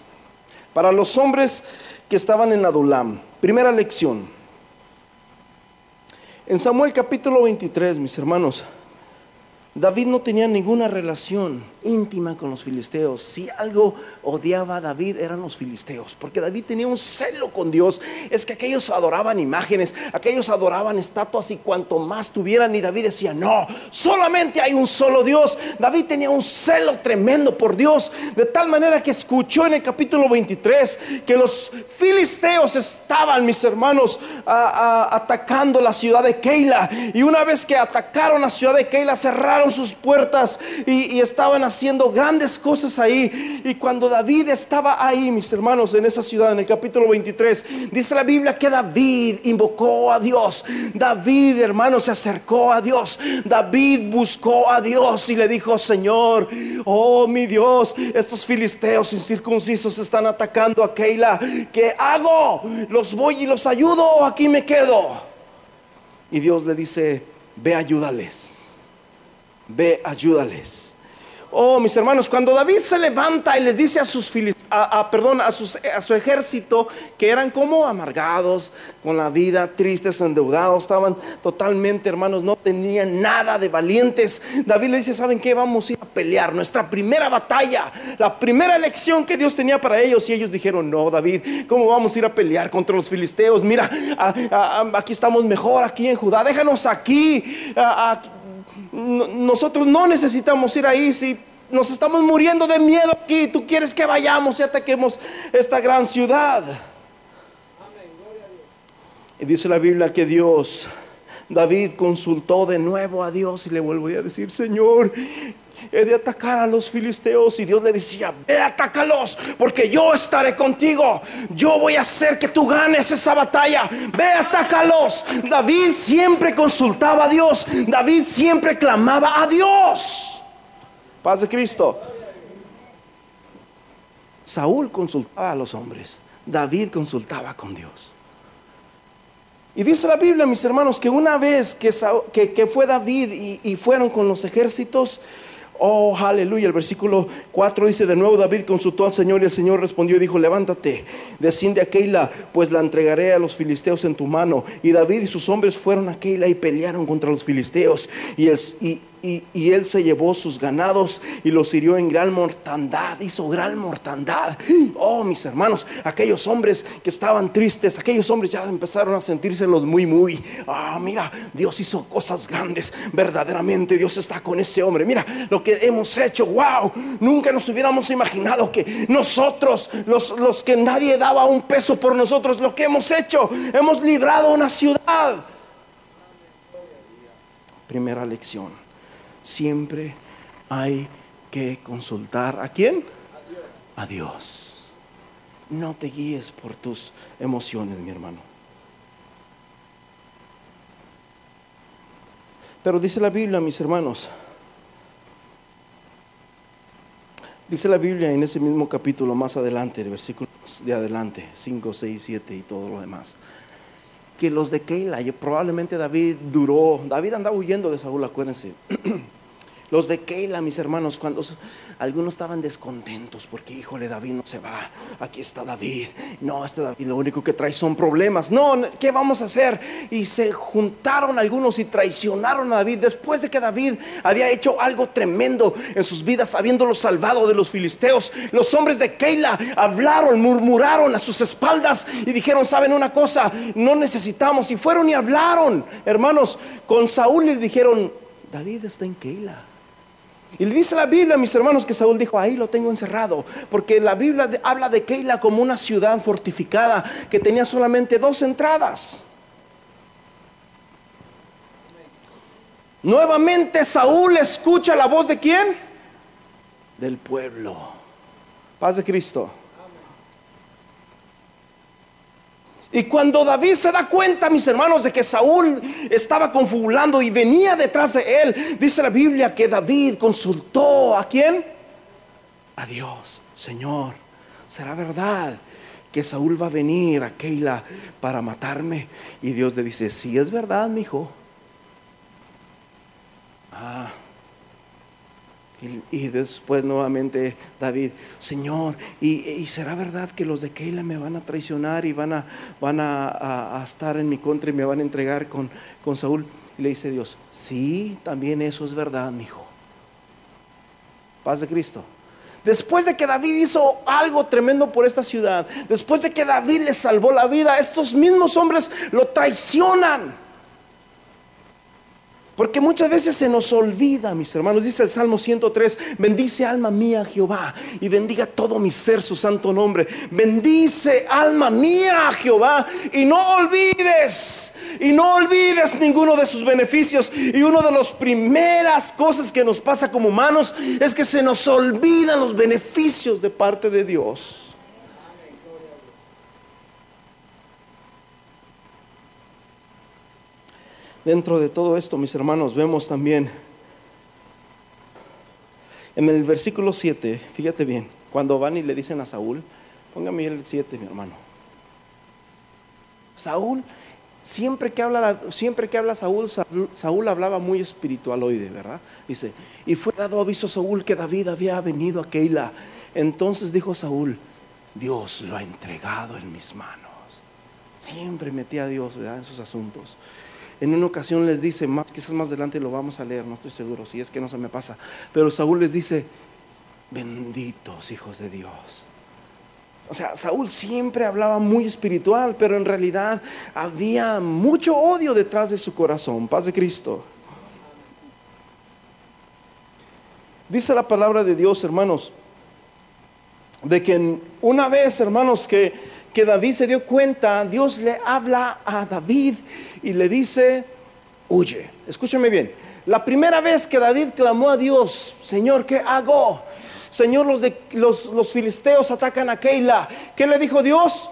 Para los hombres que estaban en Adulam, primera lección. En Samuel capítulo 23, mis hermanos, David no tenía ninguna relación íntima con los filisteos. Si algo odiaba a David eran los filisteos, porque David tenía un celo con Dios. Es que aquellos adoraban imágenes, aquellos adoraban estatuas y cuanto más tuvieran, y David decía, no, solamente hay un solo Dios. David tenía un celo tremendo por Dios, de tal manera que escuchó en el capítulo 23 que los filisteos estaban, mis hermanos, atacando la ciudad de Keila. Y una vez que atacaron la ciudad de Keila, cerraron sus puertas y, estaban haciendo grandes cosas ahí. Y cuando David estaba ahí, mis hermanos, en esa ciudad, en el capítulo 23, dice la Biblia que David invocó a Dios. David, hermano, se acercó a Dios. David buscó a Dios y le dijo, Señor, oh mi Dios, estos filisteos incircuncisos están atacando a Keila. ¿Qué hago? ¿Los voy y los ayudo o aquí me quedo? Y Dios le dice, ve ayúdales ve, ayúdales. Oh, mis hermanos, cuando David se levanta y les dice a sus a, perdón, a, a su ejército que eran como amargados con la vida, tristes, endeudados, estaban totalmente, hermanos, no tenían nada de valientes. David le dice, ¿saben qué? Vamos a ir a pelear nuestra primera batalla, la primera elección que Dios tenía para ellos. Y ellos dijeron, no, David, ¿cómo vamos a ir a pelear contra los filisteos? Mira, aquí estamos mejor, aquí en Judá, déjanos aquí nosotros no necesitamos ir ahí si nos estamos muriendo de miedo aquí. Tú quieres que vayamos y ataquemos esta gran ciudad. Y dice la Biblia que Dios, David consultó de nuevo a Dios y le vuelvo a decir, Señor, he de atacar a los filisteos. Y Dios le decía, ve, atácalos, porque yo estaré contigo. Yo voy a hacer que tú ganes esa batalla. Ve, atácalos. David siempre consultaba a Dios. David siempre clamaba a Dios. Paz de Cristo. Saúl consultaba a los hombres. David consultaba con Dios. Y dice la Biblia, mis hermanos, que una vez que, fue David y, fueron con los ejércitos, Oh, aleluya. El versículo 4 dice, de nuevo David consultó al Señor y el Señor respondió y dijo, levántate, desciende a Keila, pues la entregaré a los filisteos en tu mano. Y David y sus hombres fueron a Keila y pelearon contra los filisteos. Y, el, y, él se llevó sus ganados y los hirió en gran mortandad, hizo gran mortandad. Oh, mis hermanos, aquellos hombres que estaban tristes, aquellos hombres ya empezaron a sentírselos muy, muy. Ah, mira, Dios hizo cosas grandes, verdaderamente Dios está con ese hombre. Mira lo que hemos hecho, wow, nunca nos hubiéramos imaginado que nosotros, los, los que nadie daba un peso por nosotros, lo que hemos hecho, hemos librado una ciudad. Primera lección siempre hay que consultar a quién? A Dios. No te guíes por tus emociones, mi hermano. Pero dice la Biblia, mis hermanos, dice la Biblia en ese mismo capítulo más adelante, el versículo de adelante, 5, 6, 7 y todo lo demás, que los de Keila, probablemente David duró, David andaba huyendo de Saúl, acuérdense. Los de Keila, mis hermanos, cuando algunos estaban descontentos porque, híjole, David no se va. Aquí está David. No, este David lo único que trae son problemas. No, ¿qué vamos a hacer? Y se juntaron algunos y traicionaron a David después de que David había hecho algo tremendo en sus vidas, habiéndolo salvado de los filisteos. Los hombres de Keila hablaron, murmuraron a sus espaldas y dijeron, ¿saben una cosa? No necesitamos. Y fueron y hablaron, hermanos, con Saúl y dijeron, David está en Keila. Y le dice la Biblia, mis hermanos, que Saúl dijo, ahí lo tengo encerrado, porque la Biblia habla de Keila como una ciudad fortificada que tenía solamente dos entradas. Nuevamente Saúl escucha la voz de quién? Del pueblo. Paz de Cristo. Y cuando David se da cuenta, mis hermanos, de que Saúl estaba confabulando y venía detrás de él, dice la Biblia que David consultó a quién? A Dios, Señor, ¿será verdad que Saúl va a venir a Keila para matarme? Y Dios le dice, sí es verdad, mi hijo. Ah, Y, después nuevamente David, Señor, y, será verdad que los de Keila me van a traicionar y van a, van a, estar en mi contra y me van a entregar con, con Saúl. Y le dice Dios, sí, también eso es verdad, mi hijo. Paz de Cristo. Después de que David hizo algo tremendo por esta ciudad, después de que David le salvó la vida, estos mismos hombres lo traicionan. Porque muchas veces se nos olvida, mis hermanos, dice el Salmo 103, bendice alma mía Jehová y bendiga todo mi ser su santo nombre. Bendice alma mía Jehová y no olvides, y no olvides ninguno de sus beneficios. Y una de las primeras cosas que nos pasa como humanos es que se nos olvidan los beneficios de parte de Dios. Dentro de todo esto, mis hermanos, vemos también en el versículo 7, fíjate bien, cuando van y le dicen a Saúl, póngame el 7, mi hermano. Saúl, siempre que habla, siempre que habla Saúl, Saúl hablaba muy espiritualoide, ¿verdad? Dice, y fue dado aviso a Saúl que David había venido a Keila. Entonces dijo Saúl, Dios lo ha entregado en mis manos. Siempre metía a Dios en sus asuntos. En una ocasión les dice, quizás más adelante lo vamos a leer, no estoy seguro, si es que no se me pasa. Pero Saúl les dice, benditos hijos de Dios. O sea, Saúl siempre hablaba muy espiritual, pero en realidad había mucho odio detrás de su corazón. Paz de Cristo. Dice la palabra de Dios, hermanos, de que una vez, hermanos, que, que David se dio cuenta, Dios le habla a David y le dice, huye. Escúchame bien. La primera vez que David clamó a Dios, Señor, ¿qué hago? Señor, los, los, los filisteos atacan a Keila. ¿Qué le dijo Dios?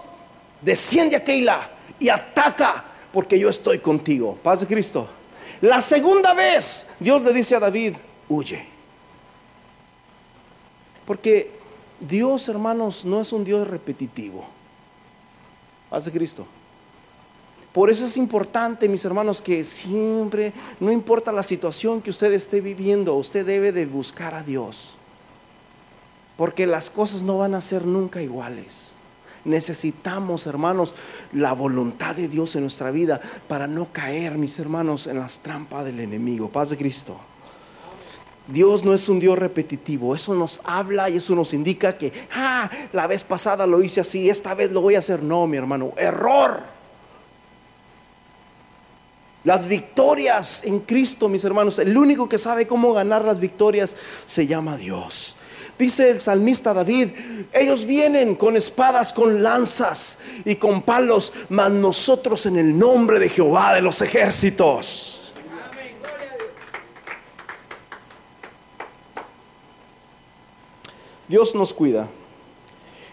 Desciende a Keila y ataca, porque yo estoy contigo. Paz de Cristo. La segunda vez, Dios le dice a David, huye. Porque Dios, hermanos, no es un Dios repetitivo. Paz de Cristo. Por eso es importante, mis hermanos, que siempre, no importa la situación que usted esté viviendo, usted debe de buscar a Dios. Porque las cosas no van a ser nunca iguales. Necesitamos, hermanos, la voluntad de Dios en nuestra vida para no caer, mis hermanos, en las trampas del enemigo. Paz de Cristo. Dios no es un Dios repetitivo, eso nos habla y eso nos indica que, ah, la vez pasada lo hice así, esta vez lo voy a hacer. No, mi hermano, error. Las victorias en Cristo, mis hermanos, el único que sabe cómo ganar las victorias se llama Dios. Dice el salmista David, ellos vienen con espadas, con lanzas y con palos, mas nosotros en el nombre de Jehová de los ejércitos. Dios nos cuida.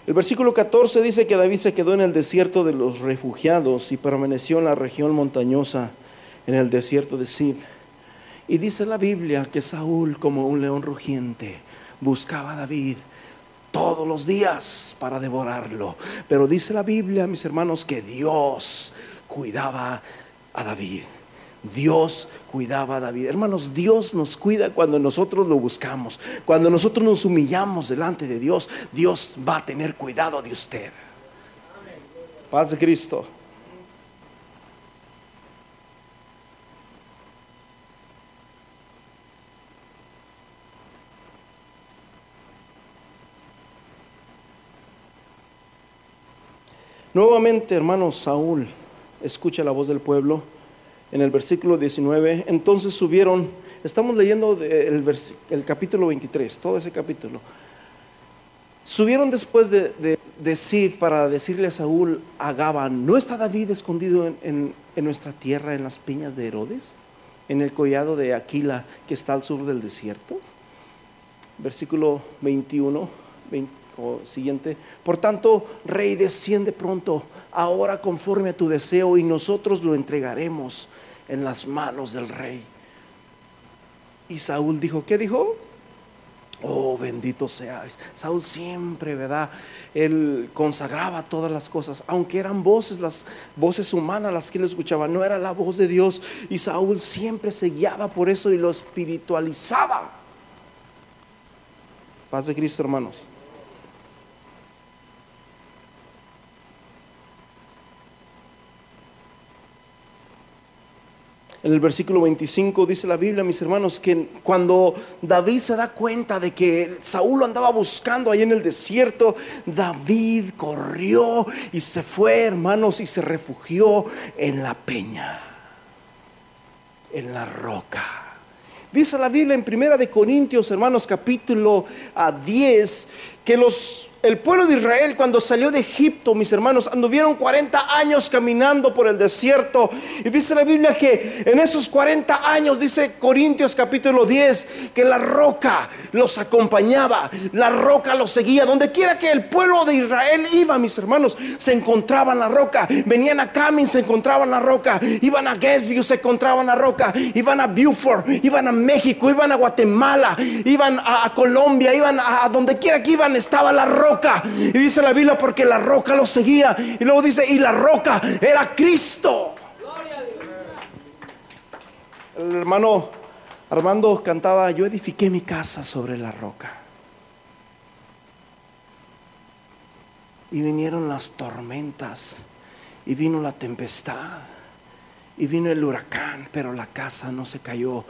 El versículo 14 dice que David se quedó en el desierto de los refugiados y permaneció en la región montañosa en el desierto de Sid. Y dice la Biblia que Saúl, como un león rugiente, buscaba a David todos los días para devorarlo. Pero dice la Biblia, mis hermanos, que Dios cuidaba a David. Dios cuidaba a David. Hermanos, Dios nos cuida cuando nosotros lo buscamos. Cuando nosotros nos humillamos delante de Dios, Dios va a tener cuidado de usted. Paz de Cristo. Nuevamente, hermano Saúl, escucha la voz del pueblo en el versículo 19. Entonces subieron, estamos leyendo el, el, capítulo 23, todo ese capítulo. Subieron después de, de, para decirle a Saúl, a Gaban, ¿no está David escondido en, en, nuestra tierra, en las peñas de Herodes? En el collado de Aquila, que está al sur del desierto. Versículo 21, 20 o siguiente. Por tanto, rey, desciende pronto, ahora conforme a tu deseo, y nosotros lo entregaremos en las manos del rey. Y Saúl dijo, ¿qué dijo? Oh, bendito seas. Saúl siempre, ¿verdad? Él consagraba todas las cosas, aunque eran voces, las voces humanas las que él escuchaba, no era la voz de Dios. Y Saúl siempre se guiaba por eso y lo espiritualizaba. Paz de Cristo, hermanos. En el versículo 25 dice la Biblia, mis hermanos, que cuando David se da cuenta de que Saúl lo andaba buscando ahí en el desierto, David corrió y se fue, hermanos, y se refugió en la peña, en la roca. Dice la Biblia en Primera de Corintios, hermanos, capítulo a 10, que los el pueblo de Israel cuando salió de Egipto, mis hermanos, anduvieron 40 años caminando por el desierto. Y dice la Biblia que en esos 40 años, dice Corintios capítulo 10, que la roca los acompañaba, la roca los seguía. Donde quiera que el pueblo de Israel iba, mis hermanos, se encontraban la roca. Venían a Camin, se encontraban la roca. Iban a Guestview, se encontraban la roca. Iban a Beaufort, iban a México, iban a Guatemala, iban a, Colombia, iban a donde quiera que iban, estaba la roca y dice la Biblia porque la roca lo seguía. Y luego dice, y la roca era Cristo. El hermano Armando cantaba, yo edifiqué mi casa sobre la roca. Y vinieron las tormentas y vino la tempestad y vino el huracán, pero la casa no se cayó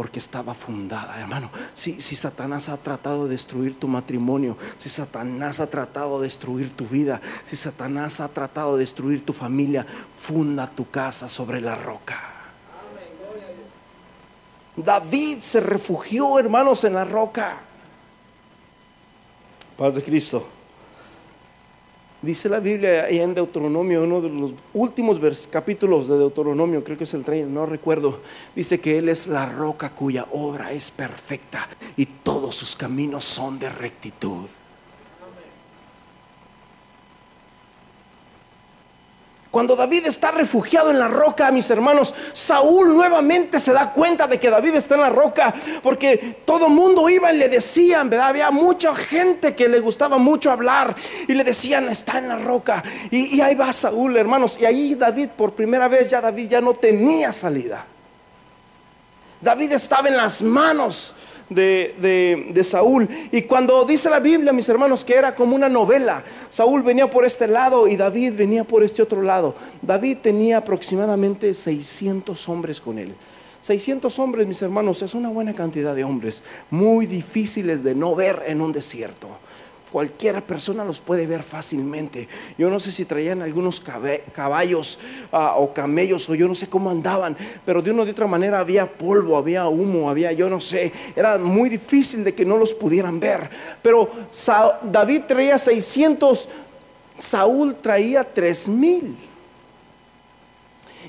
porque estaba fundada, hermano. Si, si Satanás ha tratado de destruir tu matrimonio, si Satanás ha tratado de destruir tu vida, si Satanás ha tratado de destruir tu familia, funda tu casa sobre la roca. David se refugió, hermanos, en la roca. Paz de Cristo. Dice la Biblia ahí en Deuteronomio, uno de los últimos capítulos de Deuteronomio, creo que es el 30, no recuerdo, dice que Él es la roca cuya obra es perfecta y todos sus caminos son de rectitud. Cuando David está refugiado en la roca, mis hermanos, Saúl nuevamente se da cuenta de que David está en la roca, porque todo mundo iba y le decían, ¿verdad? Había mucha gente que le gustaba mucho hablar y le decían, está en la roca. Y, y ahí va Saúl, hermanos. Y ahí David, por primera vez, ya David ya no tenía salida. David estaba en las manos de, Saúl. Y cuando dice la Biblia, mis hermanos, que era como una novela, Saúl venía por este lado y David venía por este otro lado. David tenía aproximadamente 600 hombres con él. 600 hombres, mis hermanos, es una buena cantidad de hombres, muy difíciles de no ver en un desierto. Cualquiera persona los puede ver fácilmente. Yo no sé si traían algunos caballos ah, o camellos o yo no sé cómo andaban, pero de una de otra manera había polvo, había humo, había yo no sé. Era muy difícil de que no los pudieran ver. Pero David traía 600, Saúl traía 3000.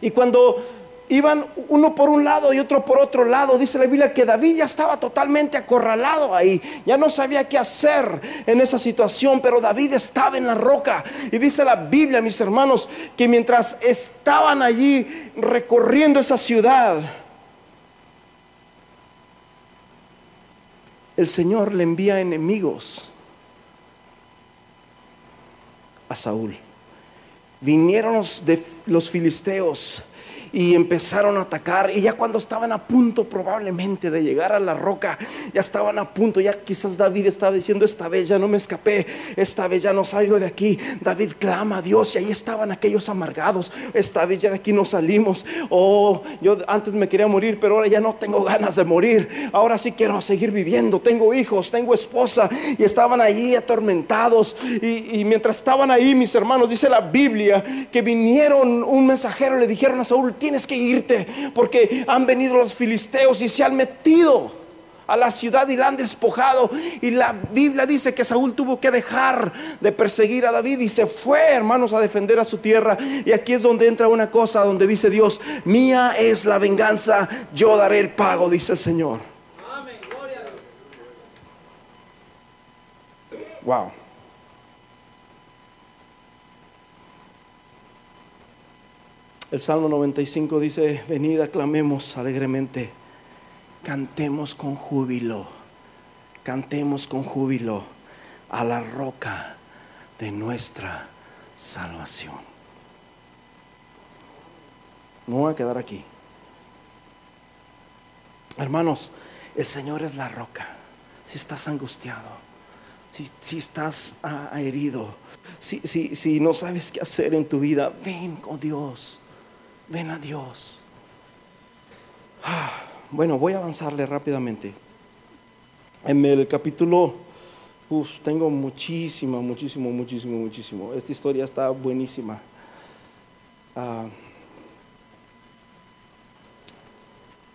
Y cuando iban uno por un lado y otro por otro lado. Dice la Biblia que David ya estaba totalmente acorralado ahí, ya no sabía qué hacer en esa situación, pero David estaba en la roca. Y dice la Biblia, mis hermanos, que mientras estaban allí recorriendo esa ciudad, el Señor le envía enemigos a Saúl. Vinieron los, de, los filisteos y empezaron a atacar. Y ya cuando estaban a punto probablemente de llegar a la roca, ya estaban a punto, ya quizás David estaba diciendo, esta vez ya no me escapé, esta vez ya no salgo de aquí. David clama a Dios y ahí estaban aquellos amargados, esta vez ya de aquí no salimos. Oh, yo antes me quería morir, pero ahora ya no tengo ganas de morir. Ahora sí quiero seguir viviendo, tengo hijos, tengo esposa y estaban ahí atormentados. Y, mientras estaban ahí, mis hermanos, dice la Biblia que vinieron un mensajero, le dijeron a Saúl, tienes que irte porque han venido los filisteos y se han metido a la ciudad y la han despojado. Y la Biblia dice que Saúl tuvo que dejar de perseguir a David y se fue, hermanos, a defender a su tierra. Y aquí es donde entra una cosa donde dice Dios, mía es la venganza, yo daré el pago, dice el Señor. Wow. El Salmo 95 dice, venid, aclamemos alegremente, cantemos con júbilo, cantemos con júbilo a la roca de nuestra salvación. No voy a quedar aquí. Hermanos, el Señor es la roca. Si estás angustiado, si, si estás ah, herido, si, si, si no sabes qué hacer en tu vida, ven con Dios, ven a Dios. Ah, bueno, voy a avanzarle rápidamente. En el capítulo, uf, tengo muchísimo, muchísimo, muchísimo, muchísimo. Esta historia está buenísima. Ah,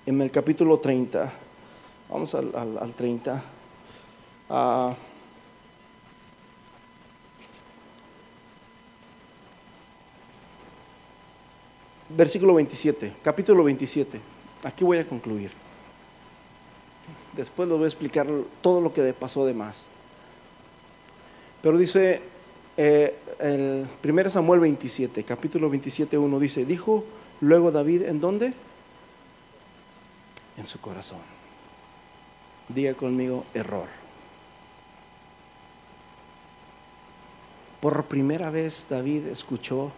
en el capítulo 30, vamos al, al, al 30. Uh, versículo 27, capítulo 27. Aquí voy a concluir. Después lo voy a explicar todo lo que pasó de más. Pero dice eh, el 1 Samuel 27, capítulo 27, 1 dice, dijo luego David, ¿en dónde? En su corazón. Diga conmigo, error. Por primera vez David escuchó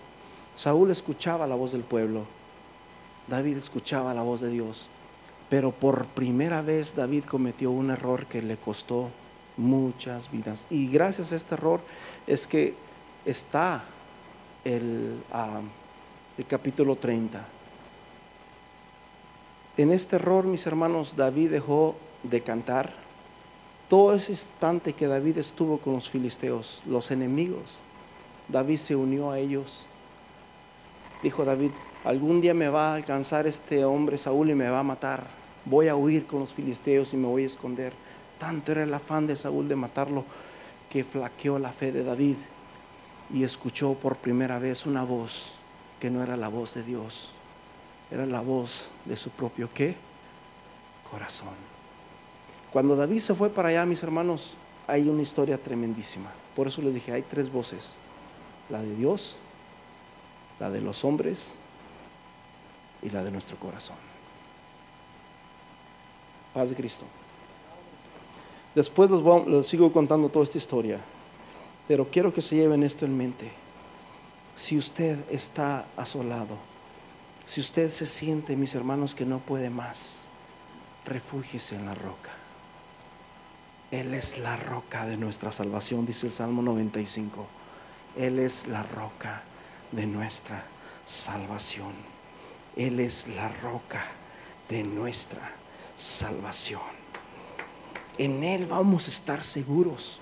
Saúl escuchaba la voz del pueblo, David escuchaba la voz de Dios, pero por primera vez David cometió un error que le costó muchas vidas. Y gracias a este error es que está el, uh, el capítulo 30. En este error, mis hermanos, David dejó de cantar. Todo ese instante que David estuvo con los filisteos, los enemigos, David se unió a ellos dijo David, algún día me va a alcanzar este hombre Saúl y me va a matar. Voy a huir con los filisteos y me voy a esconder. Tanto era el afán de Saúl de matarlo que flaqueó la fe de David y escuchó por primera vez una voz que no era la voz de Dios, era la voz de su propio qué? Corazón. Cuando David se fue para allá, mis hermanos, hay una historia tremendísima. Por eso les dije, hay tres voces. La de Dios, la de los hombres y la de nuestro corazón. Paz de Cristo. Después los, sigo contando toda esta historia, pero quiero que se lleven esto en mente. Si usted está asolado, si usted se siente, mis hermanos, que no puede más, refúgiese en la roca. Él es la roca de nuestra salvación, dice el Salmo 95. Él es la roca de nuestra salvación. Él es la roca de nuestra salvación. En Él vamos a estar seguros.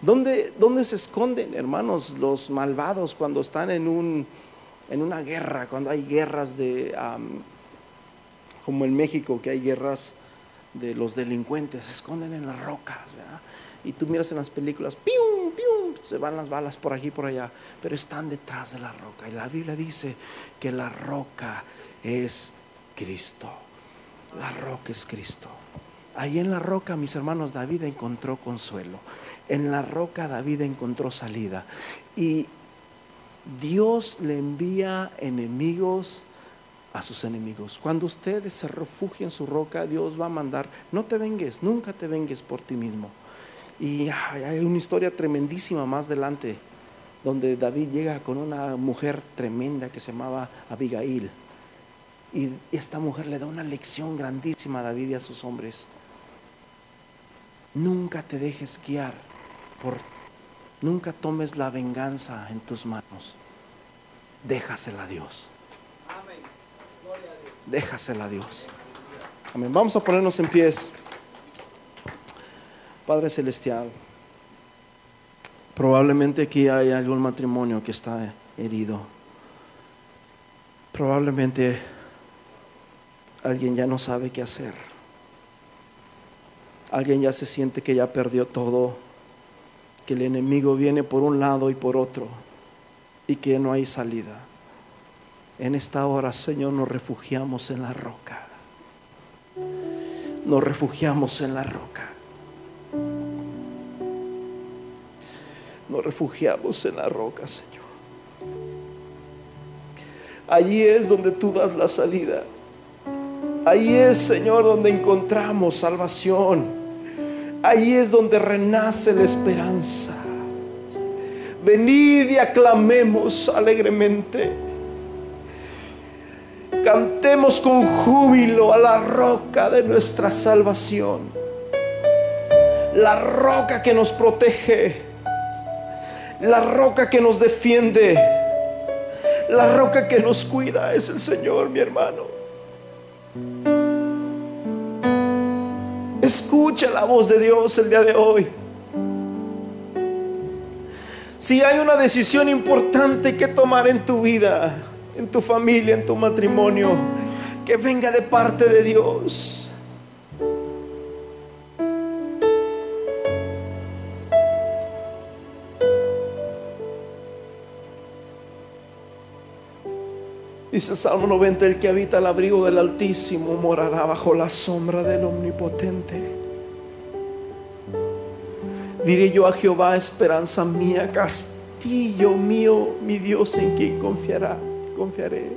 ¿Dónde, dónde se esconden, hermanos, los malvados cuando están en, un, en una guerra, cuando hay guerras de, como en México, que hay guerras de los delincuentes, se esconden en las rocas, Y tú miras en las películas, ¡pium, pium! se van las balas por aquí por allá, pero están detrás de la roca. Y la Biblia dice que la roca es Cristo. La roca es Cristo. Ahí en la roca, mis hermanos, David encontró consuelo. En la roca David encontró salida. Y Dios le envía enemigos a sus enemigos. Cuando usted se refugia en su roca, Dios va a mandar, no te vengues, nunca te vengues por ti mismo. Y hay una historia tremendísima más adelante, donde David llega con una mujer tremenda que se llamaba Abigail. Y esta mujer le da una lección grandísima a David y a sus hombres. Nunca te dejes guiar por, nunca tomes la venganza en tus manos. Déjasela a Dios. Déjasela a Dios. Amén. Vamos a ponernos en pies. Padre Celestial, probablemente aquí hay algún matrimonio que está herido. Probablemente alguien ya no sabe qué hacer. Alguien ya se siente que ya perdió todo, que el enemigo viene por un lado y por otro y que no hay salida. En esta hora, Señor, nos refugiamos en la roca. Nos refugiamos en la roca. Nos refugiamos en la roca, Señor. Allí es donde tú das la salida. Ahí es, Señor, donde encontramos salvación. Ahí es donde renace la esperanza. Venid y aclamemos alegremente. Cantemos con júbilo a la roca de nuestra salvación la roca que nos protege, la roca que nos defiende, la roca que nos cuida es el Señor, mi hermano. Escucha la voz de Dios el día de hoy. Si hay una decisión importante que tomar en tu vida, en tu familia, en tu matrimonio, que venga de parte de Dios. Dice el Salmo 90, el que habita al abrigo del Altísimo morará bajo la sombra del Omnipotente. Diré yo a Jehová, esperanza mía, castillo mío, mi Dios en quien confiará, confiaré.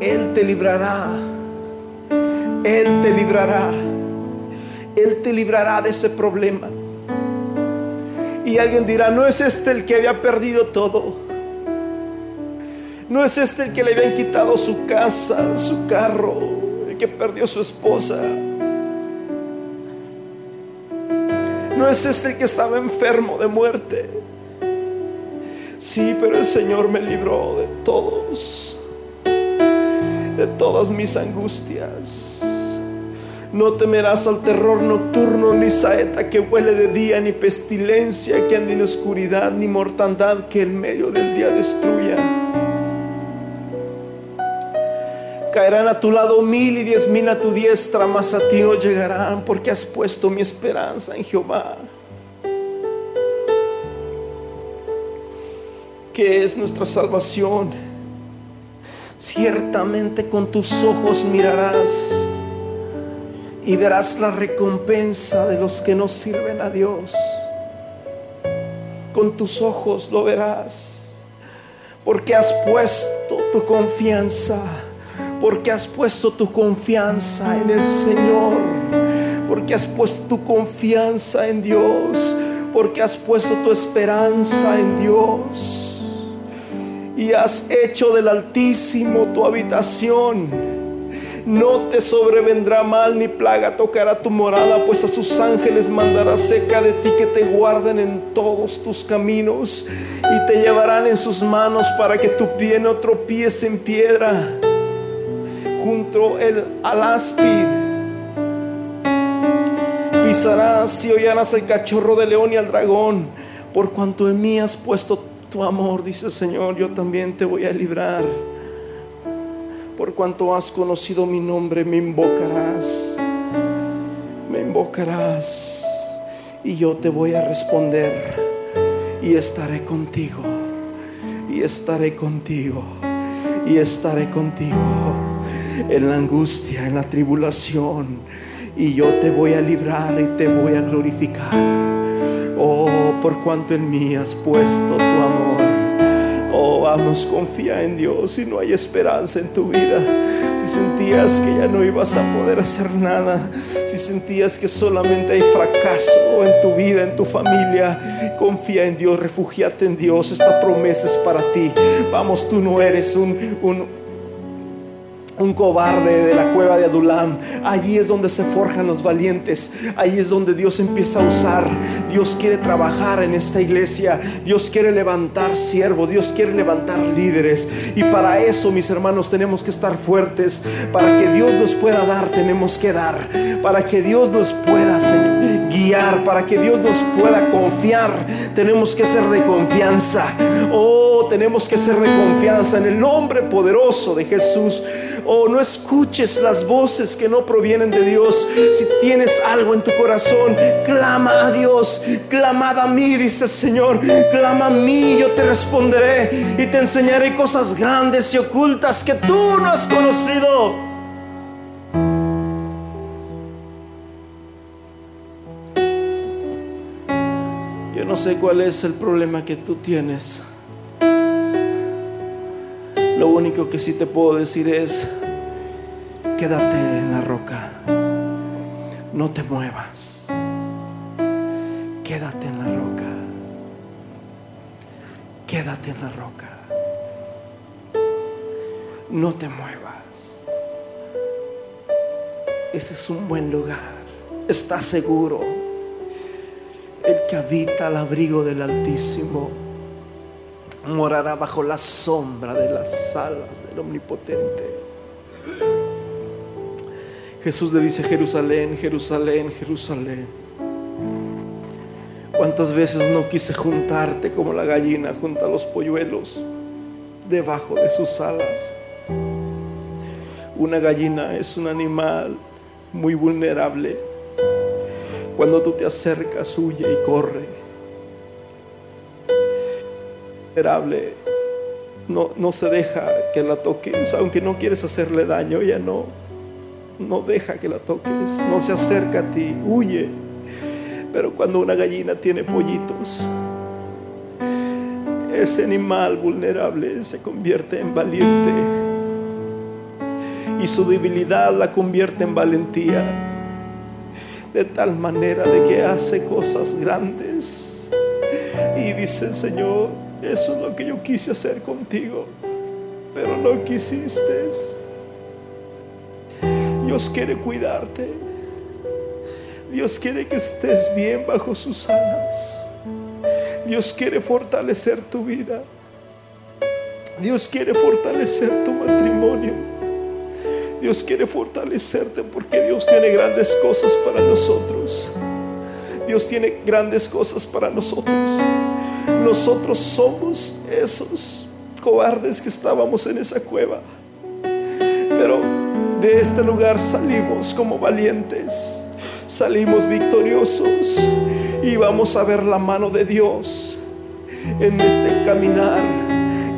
Él te librará, Él te librará, Él te librará de ese problema. Y alguien dirá, no es este el que había perdido todo. No es este el que le habían quitado su casa, su carro, el que perdió su esposa. No es este el que estaba enfermo de muerte. Sí, pero el Señor me libró de todos, de todas mis angustias. No temerás al terror nocturno, ni saeta que huele de día, ni pestilencia que ande en oscuridad, ni mortandad que en medio del día destruya. Caerán a tu lado mil y diez mil a tu diestra, mas a ti no llegarán, porque has puesto mi esperanza en Jehová. Que es nuestra salvación. Ciertamente con tus ojos mirarás y verás la recompensa de los que no sirven a Dios. Con tus ojos lo verás, porque has puesto tu confianza porque has puesto tu confianza en el Señor, porque has puesto tu confianza en Dios, porque has puesto tu esperanza en Dios y has hecho del Altísimo tu habitación. No te sobrevendrá mal ni plaga tocará tu morada, pues a sus ángeles mandará cerca de ti que te guarden en todos tus caminos y te llevarán en sus manos para que tu pie no tropiece en piedra el, al áspid. Pisarás y oirás el cachorro de león y al dragón. Por cuanto en mí has puesto tu amor, dice el Señor, yo también te voy a librar. Por cuanto has conocido mi nombre, me invocarás. Me invocarás y yo te voy a responder y estaré contigo. Y estaré contigo. Y estaré contigo en la angustia, en la tribulación. Y yo te voy a librar y te voy a glorificar. Oh, por cuanto en mí has puesto tu amor. Oh, vamos, confía en Dios si no hay esperanza en tu vida. Si sentías que ya no ibas a poder hacer nada, si sentías que solamente hay fracaso en tu vida, en tu familia, confía en Dios, refugiate en Dios. Esta promesa es para ti. Vamos, tú no eres un, un un cobarde de la cueva de Adulam. Allí es donde se forjan los valientes. Allí es donde Dios empieza a usar. Dios quiere trabajar en esta iglesia. Dios quiere levantar siervos. Dios quiere levantar líderes. Y para eso, mis hermanos, tenemos que estar fuertes. Para que Dios nos pueda dar, tenemos que dar. Para que Dios nos pueda guiar. Para que Dios nos pueda confiar, tenemos que ser de confianza. Oh, tenemos que ser de confianza en el nombre poderoso de Jesús. Oh, no escuches las voces que no provienen de Dios. Si tienes algo en tu corazón, clama a Dios. Clamad a mí, dice el Señor. Clama a mí, yo te responderé y te enseñaré cosas grandes y ocultas que tú no has conocido. Yo no sé cuál es el problema que tú tienes. Lo único que sí te puedo decir es, quédate en la roca, no te muevas, quédate en la roca, quédate en la roca, no te muevas. Ese es un buen lugar. está seguro. El que habita al abrigo del Altísimo morará bajo la sombra de las alas del Omnipotente. Jesús le dice, Jerusalén, Jerusalén, Jerusalén. ¿Cuántas veces no quise juntarte como la gallina junta a los polluelos debajo de sus alas? Una gallina es un animal muy vulnerable. Cuando tú te acercas, huye y corre. Vulnerable. No, no se deja que la toques, aunque no quieres hacerle daño, ya no. No deja que la toques, no se acerca a ti, huye. Pero cuando una gallina tiene pollitos, ese animal vulnerable se convierte en valiente y su debilidad la convierte en valentía. De tal manera de que hace cosas grandes. Y dice, Señor, eso es lo que yo quise hacer contigo, pero no quisiste. Dios quiere cuidarte. Dios quiere que estés bien bajo sus alas. Dios quiere fortalecer tu vida. Dios quiere fortalecer tu matrimonio. Dios quiere fortalecerte porque Dios tiene grandes cosas para nosotros. Dios tiene grandes cosas para nosotros. Nosotros somos esos cobardes que estábamos en esa cueva. Pero de este lugar salimos como valientes. Salimos victoriosos y vamos a ver la mano de Dios en este caminar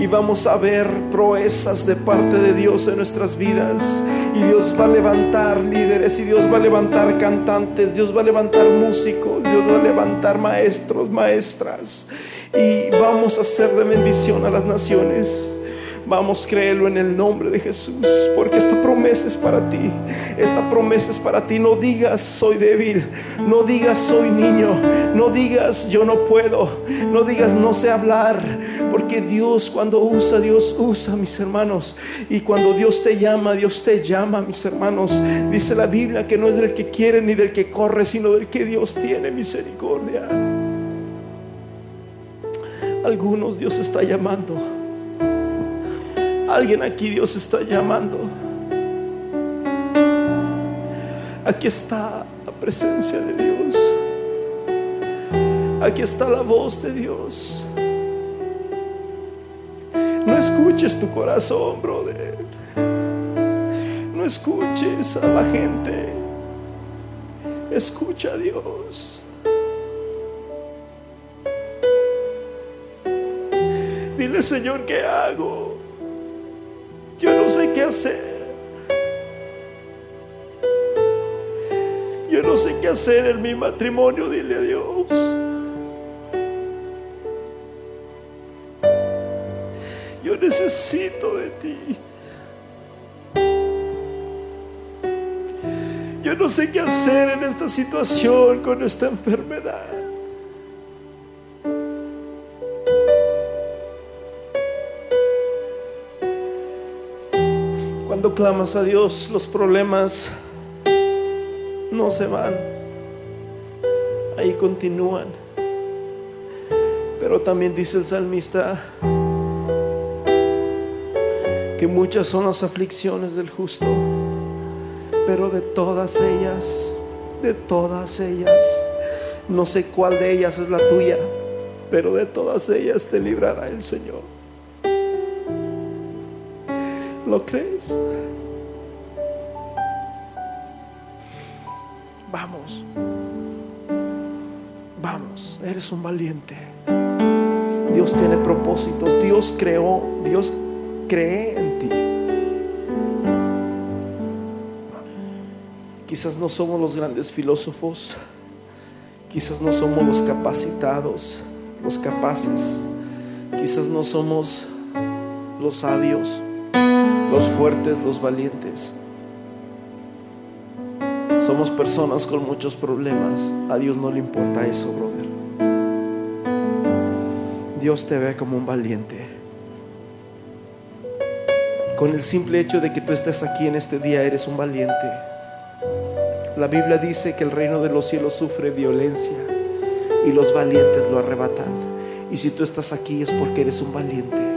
y vamos a ver proezas de parte de Dios en nuestras vidas. Y Dios va a levantar líderes, y Dios va a levantar cantantes, Dios va a levantar músicos, Dios va a levantar maestros, maestras. Y vamos a hacer de bendición a las naciones. Vamos, créelo en el nombre de Jesús, porque esta promesa es para ti. Esta promesa es para ti. No digas soy débil, no digas soy niño, no digas yo no puedo, no digas no sé hablar, porque Dios cuando usa, Dios usa, mis hermanos. Y cuando Dios te llama, Dios te llama, mis hermanos. Dice la Biblia que no es del que quiere ni del que corre, sino del que Dios tiene misericordia. Algunos Dios está llamando. Alguien aquí Dios está llamando. Aquí está la presencia de Dios. Aquí está la voz de Dios. No escuches tu corazón, brother. No escuches a la gente. Escucha a Dios. Dile, Señor, ¿qué hago? Yo no sé qué hacer. Yo no sé qué hacer en mi matrimonio, dile a Dios. Yo necesito de ti. Yo no sé qué hacer en esta situación con esta enfermedad. Clamas a Dios, los problemas no se van. Ahí continúan. Pero también dice el salmista que muchas son las aflicciones del justo, pero de todas ellas, de todas ellas, no sé cuál de ellas es la tuya, pero de todas ellas te librará el Señor. ¿Lo crees? Vamos. Vamos, eres un valiente. Dios tiene propósitos. Dios creó, Dios cree en ti. Quizás no somos los grandes filósofos. Quizás no somos los capacitados, los capaces. Quizás no somos los sabios los fuertes, los valientes. Somos personas con muchos problemas. A Dios no le importa eso, brother. Dios te ve como un valiente. Con el simple hecho de que tú estés aquí en este día, eres un valiente. La Biblia dice que el reino de los cielos sufre violencia y los valientes lo arrebatan. Y si tú estás aquí es porque eres un valiente.